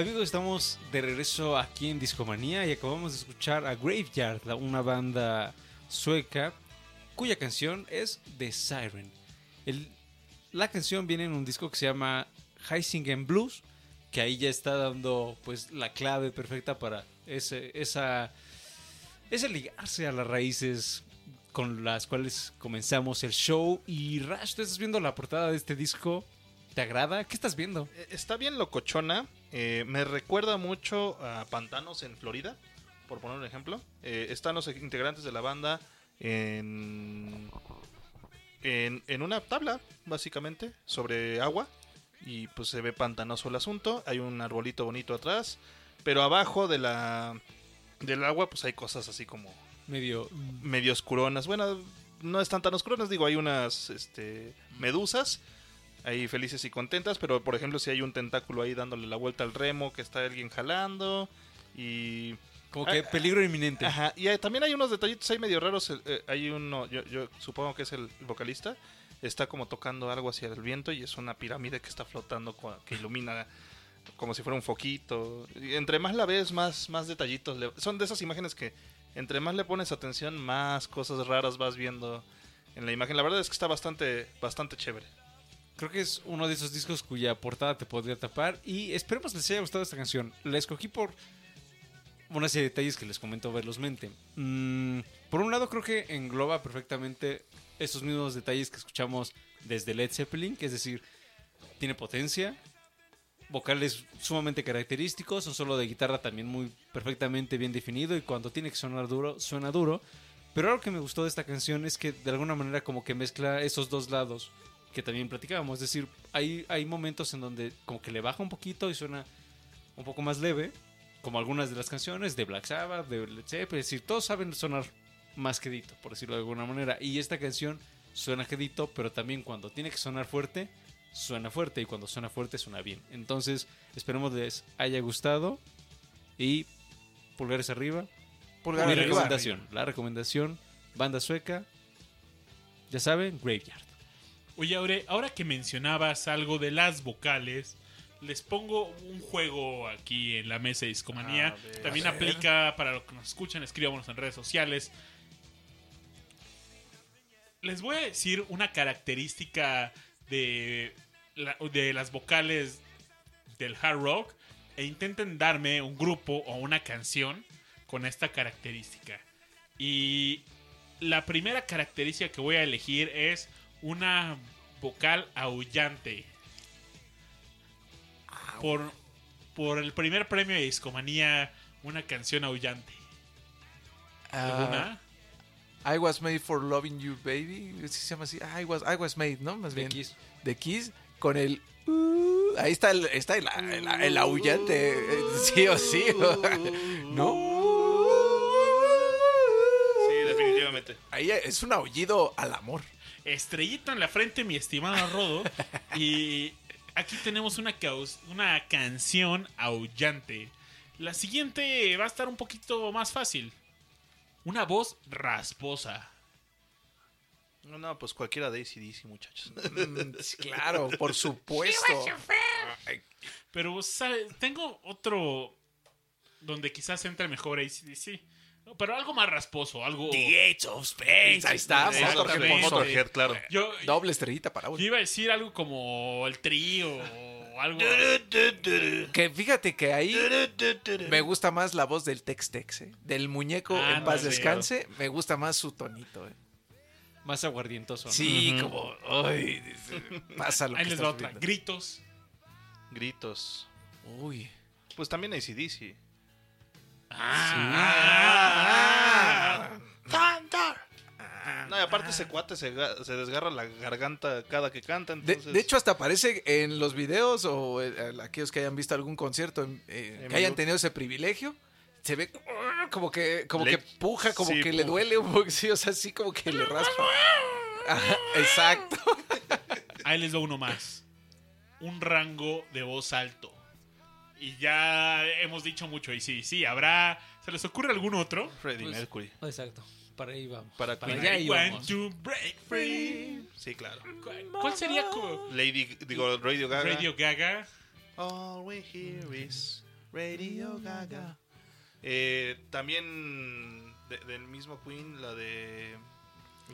Amigos, estamos de regreso aquí en Discomanía y acabamos de escuchar a Graveyard, una banda sueca cuya canción es The Siren. La canción viene en un disco que se llama Heisingen Blues, que ahí ya está dando pues la clave perfecta para ese, esa, ligarse a las raíces con las cuales comenzamos el show. Y Rash, tú estás viendo la portada de este disco. ¿Te agrada? ¿Qué estás viendo? Eh, Está bien locochona. Eh, me recuerda mucho a Pantanos en Florida, por poner un ejemplo. Eh, están los integrantes de la banda en, en, en una tabla, básicamente, sobre agua. Y pues se ve pantanoso el asunto. Hay un arbolito bonito atrás. Pero abajo de la del agua, pues hay cosas así como Medio medio oscuronas. Bueno, no están tan oscuronas, digo, hay unas este, medusas ahí felices y contentas, pero por ejemplo, si hay un tentáculo ahí dándole la vuelta al remo, que está alguien jalando y Como que peligro inminente. Ajá, y hay- también hay unos detallitos ahí medio raros. eh, hay uno, yo, yo supongo que es el vocalista, está como tocando algo hacia el viento y es una pirámide que está flotando, que ilumina como si fuera un foquito. Y entre más la ves, más, más detallitos. le- son de esas imágenes que entre más le pones atención, más cosas raras vas viendo en la imagen. La verdad es que está bastante, bastante chévere. Creo que es uno de esos discos cuya portada te podría tapar. Y esperemos les haya gustado esta canción. La escogí por una serie de detalles que les comento velozmente. Mm, por un lado, creo que engloba perfectamente esos mismos detalles que escuchamos desde Led Zeppelin, es decir, tiene potencia, vocales sumamente característicos, un solo de guitarra también muy perfectamente bien definido y cuando tiene que sonar duro, suena duro. Pero algo que me gustó de esta canción es que de alguna manera como que mezcla esos dos lados que también platicábamos. Es decir, hay, hay momentos en donde como que le baja un poquito y suena un poco más leve, como algunas de las canciones de Black Sabbath, de Led Zeppelin. Es decir, todos saben sonar más quedito, por decirlo de alguna manera. Y esta canción suena quedito, pero también cuando tiene que sonar fuerte, suena fuerte. Y cuando suena fuerte, suena bien. Entonces, esperemos les haya gustado. Y pulgares arriba. Pulgar Mi arriba. recomendación, la recomendación, banda sueca, ya saben, Graveyard. Oye, Aure, ahora que mencionabas algo de las vocales, les pongo un juego aquí en la mesa de Discomanía. También aplica para los que nos escuchan, escríbanos en redes sociales. Les voy a decir una característica de, la- de las vocales del hard rock e intenten darme un grupo o una canción con esta característica. Y la primera característica que voy a elegir es una vocal aullante. Por, por el primer premio de Discomanía, una canción aullante. Ah, ¿Alguna? I was made for loving you, baby. ¿Sí se llama así? I was, I was made, ¿no? Más De bien. Kiss. De Kiss con el. uh, ahí está el, está el, el, el aullante. eh, Sí o sí. ¿No? Sí, definitivamente. Ahí es un aullido al amor. Estrellita en la frente, mi estimado Rodo. y aquí tenemos una, caus- una canción aullante. La siguiente va a estar un poquito más fácil. Una voz rasposa. No, no, pues cualquiera de ACDC, muchachos. Mm, claro, por supuesto. Pero. Tengo otro donde quizás entre mejor ACDC. Pero algo más rasposo, algo... Ahí está. Motorhead, Motorhead, claro. Yo, Doble estrellita para yo uno. iba a decir algo como el trío o algo... Que fíjate que ahí me gusta más la voz del Tex Tex, ¿eh? Del muñeco Ah, en paz no, descanse. Me gusta más su tonito, ¿eh? Más aguardientoso. ¿no? Sí, como. Ay, dice, pasa lo Ahí que les estás otra. viendo. Gritos. Gritos. Uy. Pues también ACDC. Ah. No, y aparte ese cuate se, se desgarra la garganta cada que canta. De, Entonces, de hecho, hasta aparece en los videos o eh, aquellos que hayan visto algún concierto, eh, que hayan tenido ese privilegio, se ve como que, como Le- que puja, como sí, que le duele un poco, sí, o sea, así como que le raspa. Ajá, exacto. Ahí les doy uno más. Un rango de voz alto. Y ya hemos dicho mucho. Y sí, sí, habrá. ¿Se les ocurre algún otro? Freddie Pues- Mercury. Exacto. Para ahí vamos. Para Queen. allá I want íbamos. to break free. Sí, claro. ¿Cuál, cuál sería Lady, digo, Radio Gaga. Radio Gaga? All we hear is Radio Gaga. Eh, también de- del mismo Queen, la de.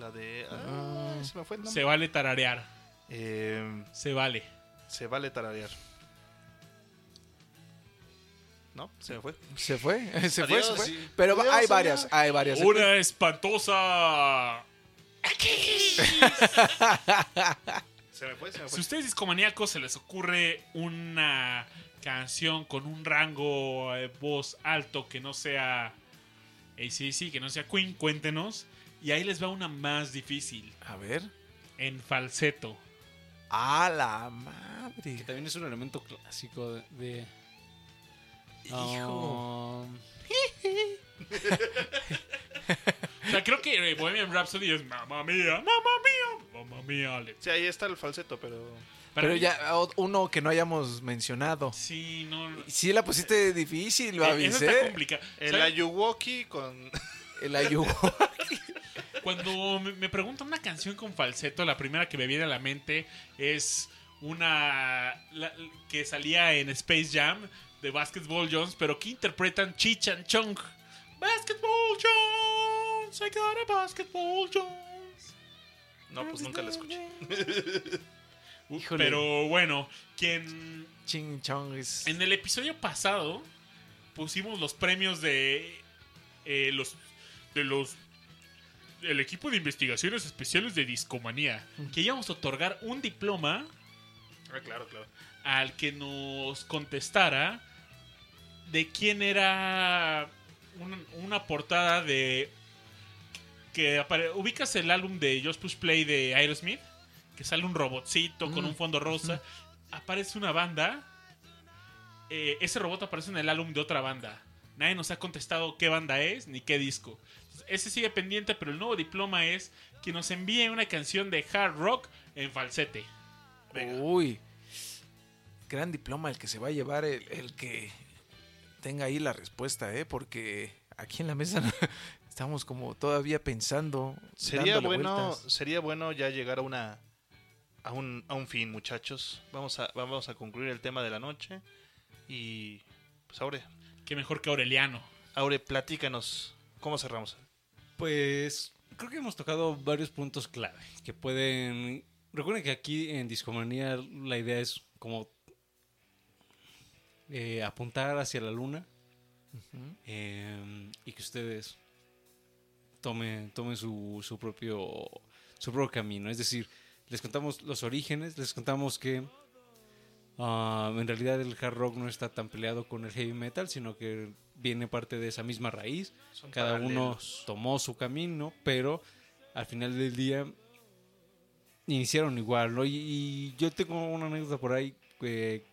La de. ah, se me fue el nombre. Se vale tararear. Eh, Se vale. se vale tararear. ¿No? Se me fue. Se fue, se fue, se fue. sí. Pero Adiós, hay varias, hay varias. Una espantosa. Se me fue, se me Si fue. ustedes discomaníacos se les ocurre una canción con un rango de voz alto que no sea ACDC, que no sea Queen, cuéntenos. Y ahí les va una más difícil, A ver. en falseto. A la madre. Que también es un elemento clásico de. de- Hijo. Um, O sea, creo que eh, Bohemian Rhapsody es mamá mía, mamá mía, mamá mía. Alex. Sí, ahí está el falseto, pero. Para Pero mí- ya o- uno que no hayamos mencionado. Sí, no. Sí, la pusiste difícil, Eh, Babis, Eso está complicado. El ¿Saben? Ayuwoki con. El ayugo. Cuando me, me preguntan una canción con falseto, la primera que me viene a la mente es una la- que salía en Space Jam de Basketball Jones, pero que interpretan Cheech and Chong. Basketball Jones, I got a Basketball Jones. No, pues nunca la escuché. Pero bueno, quien Ching chong es. en el episodio pasado pusimos los premios de eh, los de los el equipo de investigaciones especiales de discomanía que íbamos a otorgar un diploma Ah, claro, claro. al que nos contestara de quién era un- una portada de que apare- ubicas el álbum de Just Push Play de Aerosmith que sale un robotcito con Mm. un fondo rosa aparece una banda eh, ese robot aparece en el álbum de otra banda nadie nos ha contestado qué banda es ni qué disco ese sigue pendiente pero el nuevo diploma es que nos envíe una canción de hard rock en falsete Uy. Gran diploma el que se va a llevar el, el que tenga ahí la respuesta, ¿eh? Porque aquí en la mesa estamos como todavía pensando. Sería bueno, vueltas. sería bueno ya llegar a una a un, a un fin, muchachos. Vamos a vamos a concluir el tema de la noche y pues Aure, qué mejor que Aureliano Aure, platícanos cómo cerramos. Pues creo que hemos tocado varios puntos clave que pueden... Recuerden que aquí en Discomanía la idea es como eh, apuntar hacia la luna eh, y que ustedes tomen, tomen su, su propio su propio camino. Es decir, les contamos los orígenes, les contamos que ah, en realidad el hard rock no está tan peleado con el heavy metal, sino que viene parte de esa misma raíz. Son Cada uno tomó su camino, pero al final del día iniciaron igual, ¿no? Y, y yo tengo una anécdota por ahí. que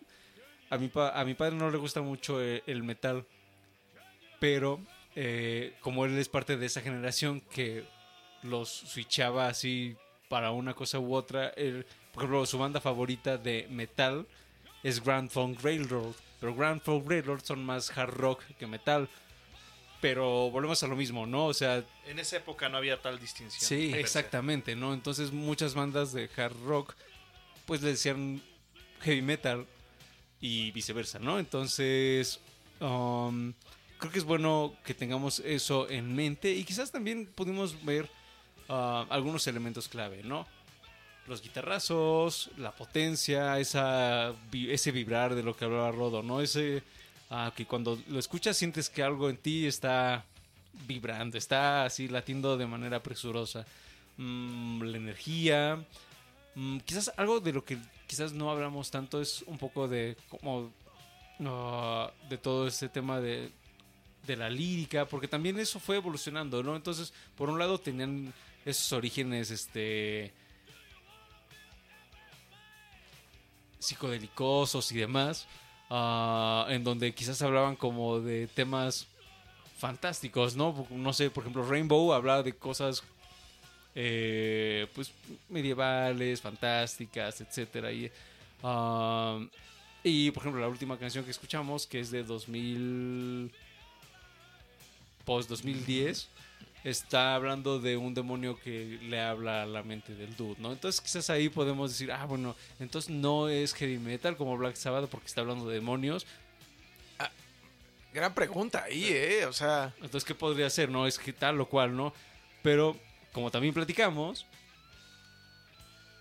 a, mi pa- a mi padre no le gusta mucho el, el metal, pero eh, como él es parte de esa generación que los switchaba así para una cosa u otra, él- por ejemplo, su banda favorita de metal es Grand Funk Railroad, pero Grand Funk Railroad son más hard rock que metal. Pero volvemos a lo mismo, ¿no? O sea, En esa época no había tal distinción. Sí. Exactamente, ¿no? Entonces muchas bandas de hard rock pues le decían heavy metal y viceversa, ¿no? Entonces um, creo que es bueno que tengamos eso en mente y quizás también pudimos ver ah, algunos elementos clave, ¿no? Los guitarrazos, la potencia, esa, ese vibrar de lo que hablaba Rodo, ¿no? Ese ah, que cuando lo escuchas sientes que algo en ti está vibrando, está así latiendo de manera presurosa. Mm, la energía. Mm, quizás algo de lo que quizás no hablamos tanto es un poco de como ah, de todo este tema de, de la lírica, porque también eso fue evolucionando, ¿no? Entonces, por un lado tenían esos orígenes, este psicodélicos y demás, ah, en donde quizás hablaban como de temas fantásticos, ¿no? No sé, por ejemplo, Rainbow hablaba de cosas eh, pues medievales, fantásticas, etcétera. Y, ah, y por ejemplo, la última canción que escuchamos, que es de 2000 post 2010, está hablando de un demonio que le habla a la mente del dude, ¿no? Entonces quizás ahí podemos decir, ah, bueno, entonces no es heavy metal como Black Sabbath porque está hablando de demonios. Gran pregunta ahí, ¿eh? O sea, Entonces, ¿qué podría ser? No es que tal o cual, ¿no? Pero, como también platicamos,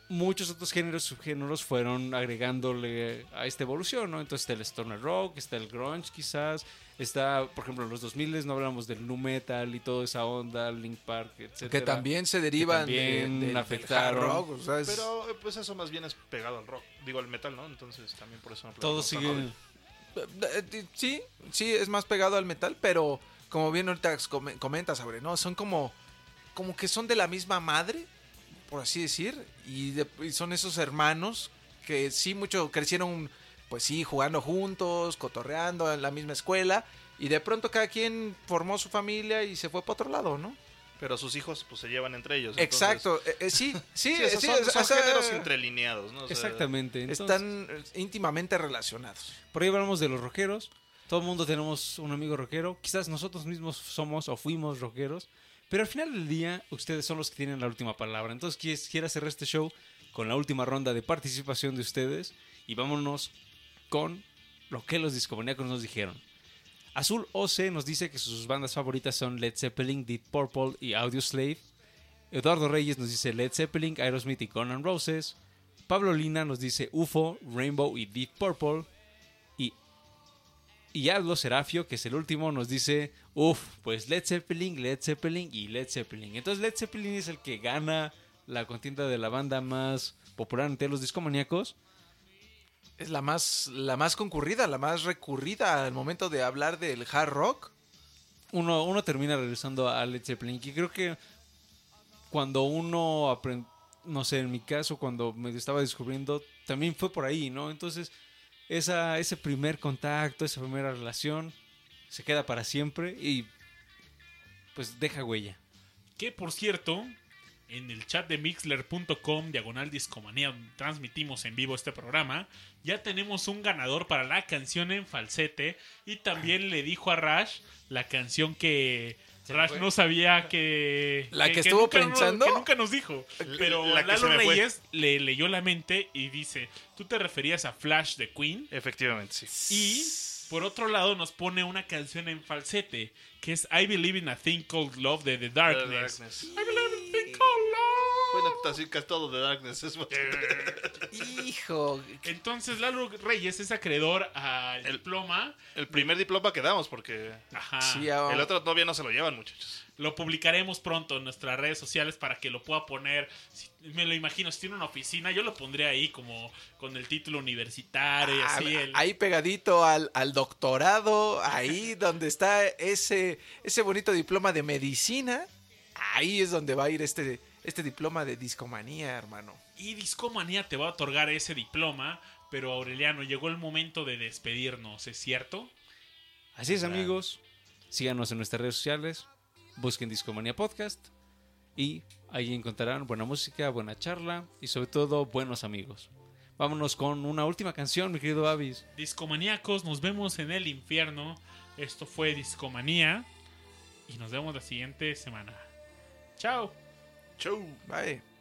muchos otros géneros, subgéneros fueron agregándole a esta evolución, ¿no? Entonces está el stoner rock, está el grunge quizás, está, por ejemplo, en los 2000 no hablamos del nu metal y toda esa onda, Link Park, etc. que también se derivan de- también del- del afectaron. hard rock, o sea, es- Pero eh, pues eso más bien es pegado al rock. Digo, al metal, ¿no? Entonces también por eso no Todo sigue... Eh, eh, Sí, sí, es más pegado al metal, pero como bien ahorita come- comentas, sobre, ¿no? Son como, como que son de la misma madre, por así decir, y, de- y son esos hermanos que sí mucho crecieron, pues sí, jugando juntos, cotorreando en la misma escuela, y de pronto cada quien formó su familia y se fue para otro lado, ¿no? Pero sus hijos pues se llevan entre ellos. Exacto, eh, eh, sí, sí, sí, sí, son, o son sea, géneros interlineados, ¿no? O sea, Exactamente. entonces- están eh, íntimamente relacionados. Por ahí hablamos de los rockeros. Todo el mundo tenemos un amigo rockero. Quizás nosotros mismos somos o fuimos rockeros. Pero al final del día, ustedes son los que tienen la última palabra. Entonces, quiero cerrar este show con la última ronda de participación de ustedes. Y vámonos con lo que los discomaníacos nos dijeron. Azul OC nos dice que sus bandas favoritas son Led Zeppelin, Deep Purple y Audioslave. Eduardo Reyes nos dice Led Zeppelin, Aerosmith y Conan Roses. Pablo Lina nos dice UFO, Rainbow y Deep Purple. Y, Aldo Serafio, que es el último, nos dice, uff, pues Led Zeppelin, Led Zeppelin y Led Zeppelin. Entonces Led Zeppelin es el que gana la contienda de la banda más popular entre los discomaníacos. Es la más, la más concurrida, la más recurrida al momento de hablar del hard rock. Uno, uno termina regresando a Led Zeppelin. Y creo que cuando uno aprende, no sé, en mi caso, cuando me estaba descubriendo, también fue por ahí, ¿no? Entonces, esa, ese primer contacto, esa primera relación, se queda para siempre y pues deja huella. Que por cierto, en el chat de mixler.com, diagonal discomanía, transmitimos en vivo este programa, ya tenemos un ganador para la canción en falsete. Y también le dijo a Rash la canción que Rash no sabía que. ¿La que estuvo nunca no- pensando? que nunca nos dijo. Pero La que Lalo fue. Reyes le leyó la mente y dice: Tú te referías a Flash de Queen. Efectivamente, sí. Y por otro lado nos pone una canción en falsete que es I Believe in a Thing Called Love de The Darkness. Darkness. I believe in a thing called love. Bueno, así casi todo de Darkness es Hijo. Entonces Lalo Reyes es acreedor al El- diploma. el primer diploma que damos, porque Ajá. Sí, el otro todavía no se lo llevan, muchachos. Lo publicaremos pronto en nuestras redes sociales para que lo pueda poner. si- me lo imagino, si tiene una oficina, yo lo pondré ahí como con el título universitario y Ah, así. el- Ahí pegadito al, al doctorado, ahí donde está ese, ese bonito diploma de medicina, ahí es donde va a ir este, este diploma de discomanía, hermano. Y Discomanía te va a otorgar ese diploma. Pero Aureliano, llegó el momento de despedirnos, ¿es cierto? Así es, amigos. Síganos en nuestras redes sociales. Busquen Discomanía Podcast. Y ahí encontrarán buena música, buena charla y sobre todo buenos amigos. Vámonos con una última canción, mi querido Avis. Discomaníacos, nos vemos en el infierno. Esto fue Discomanía. Y nos vemos la siguiente semana. Chao. Tchau. Bye.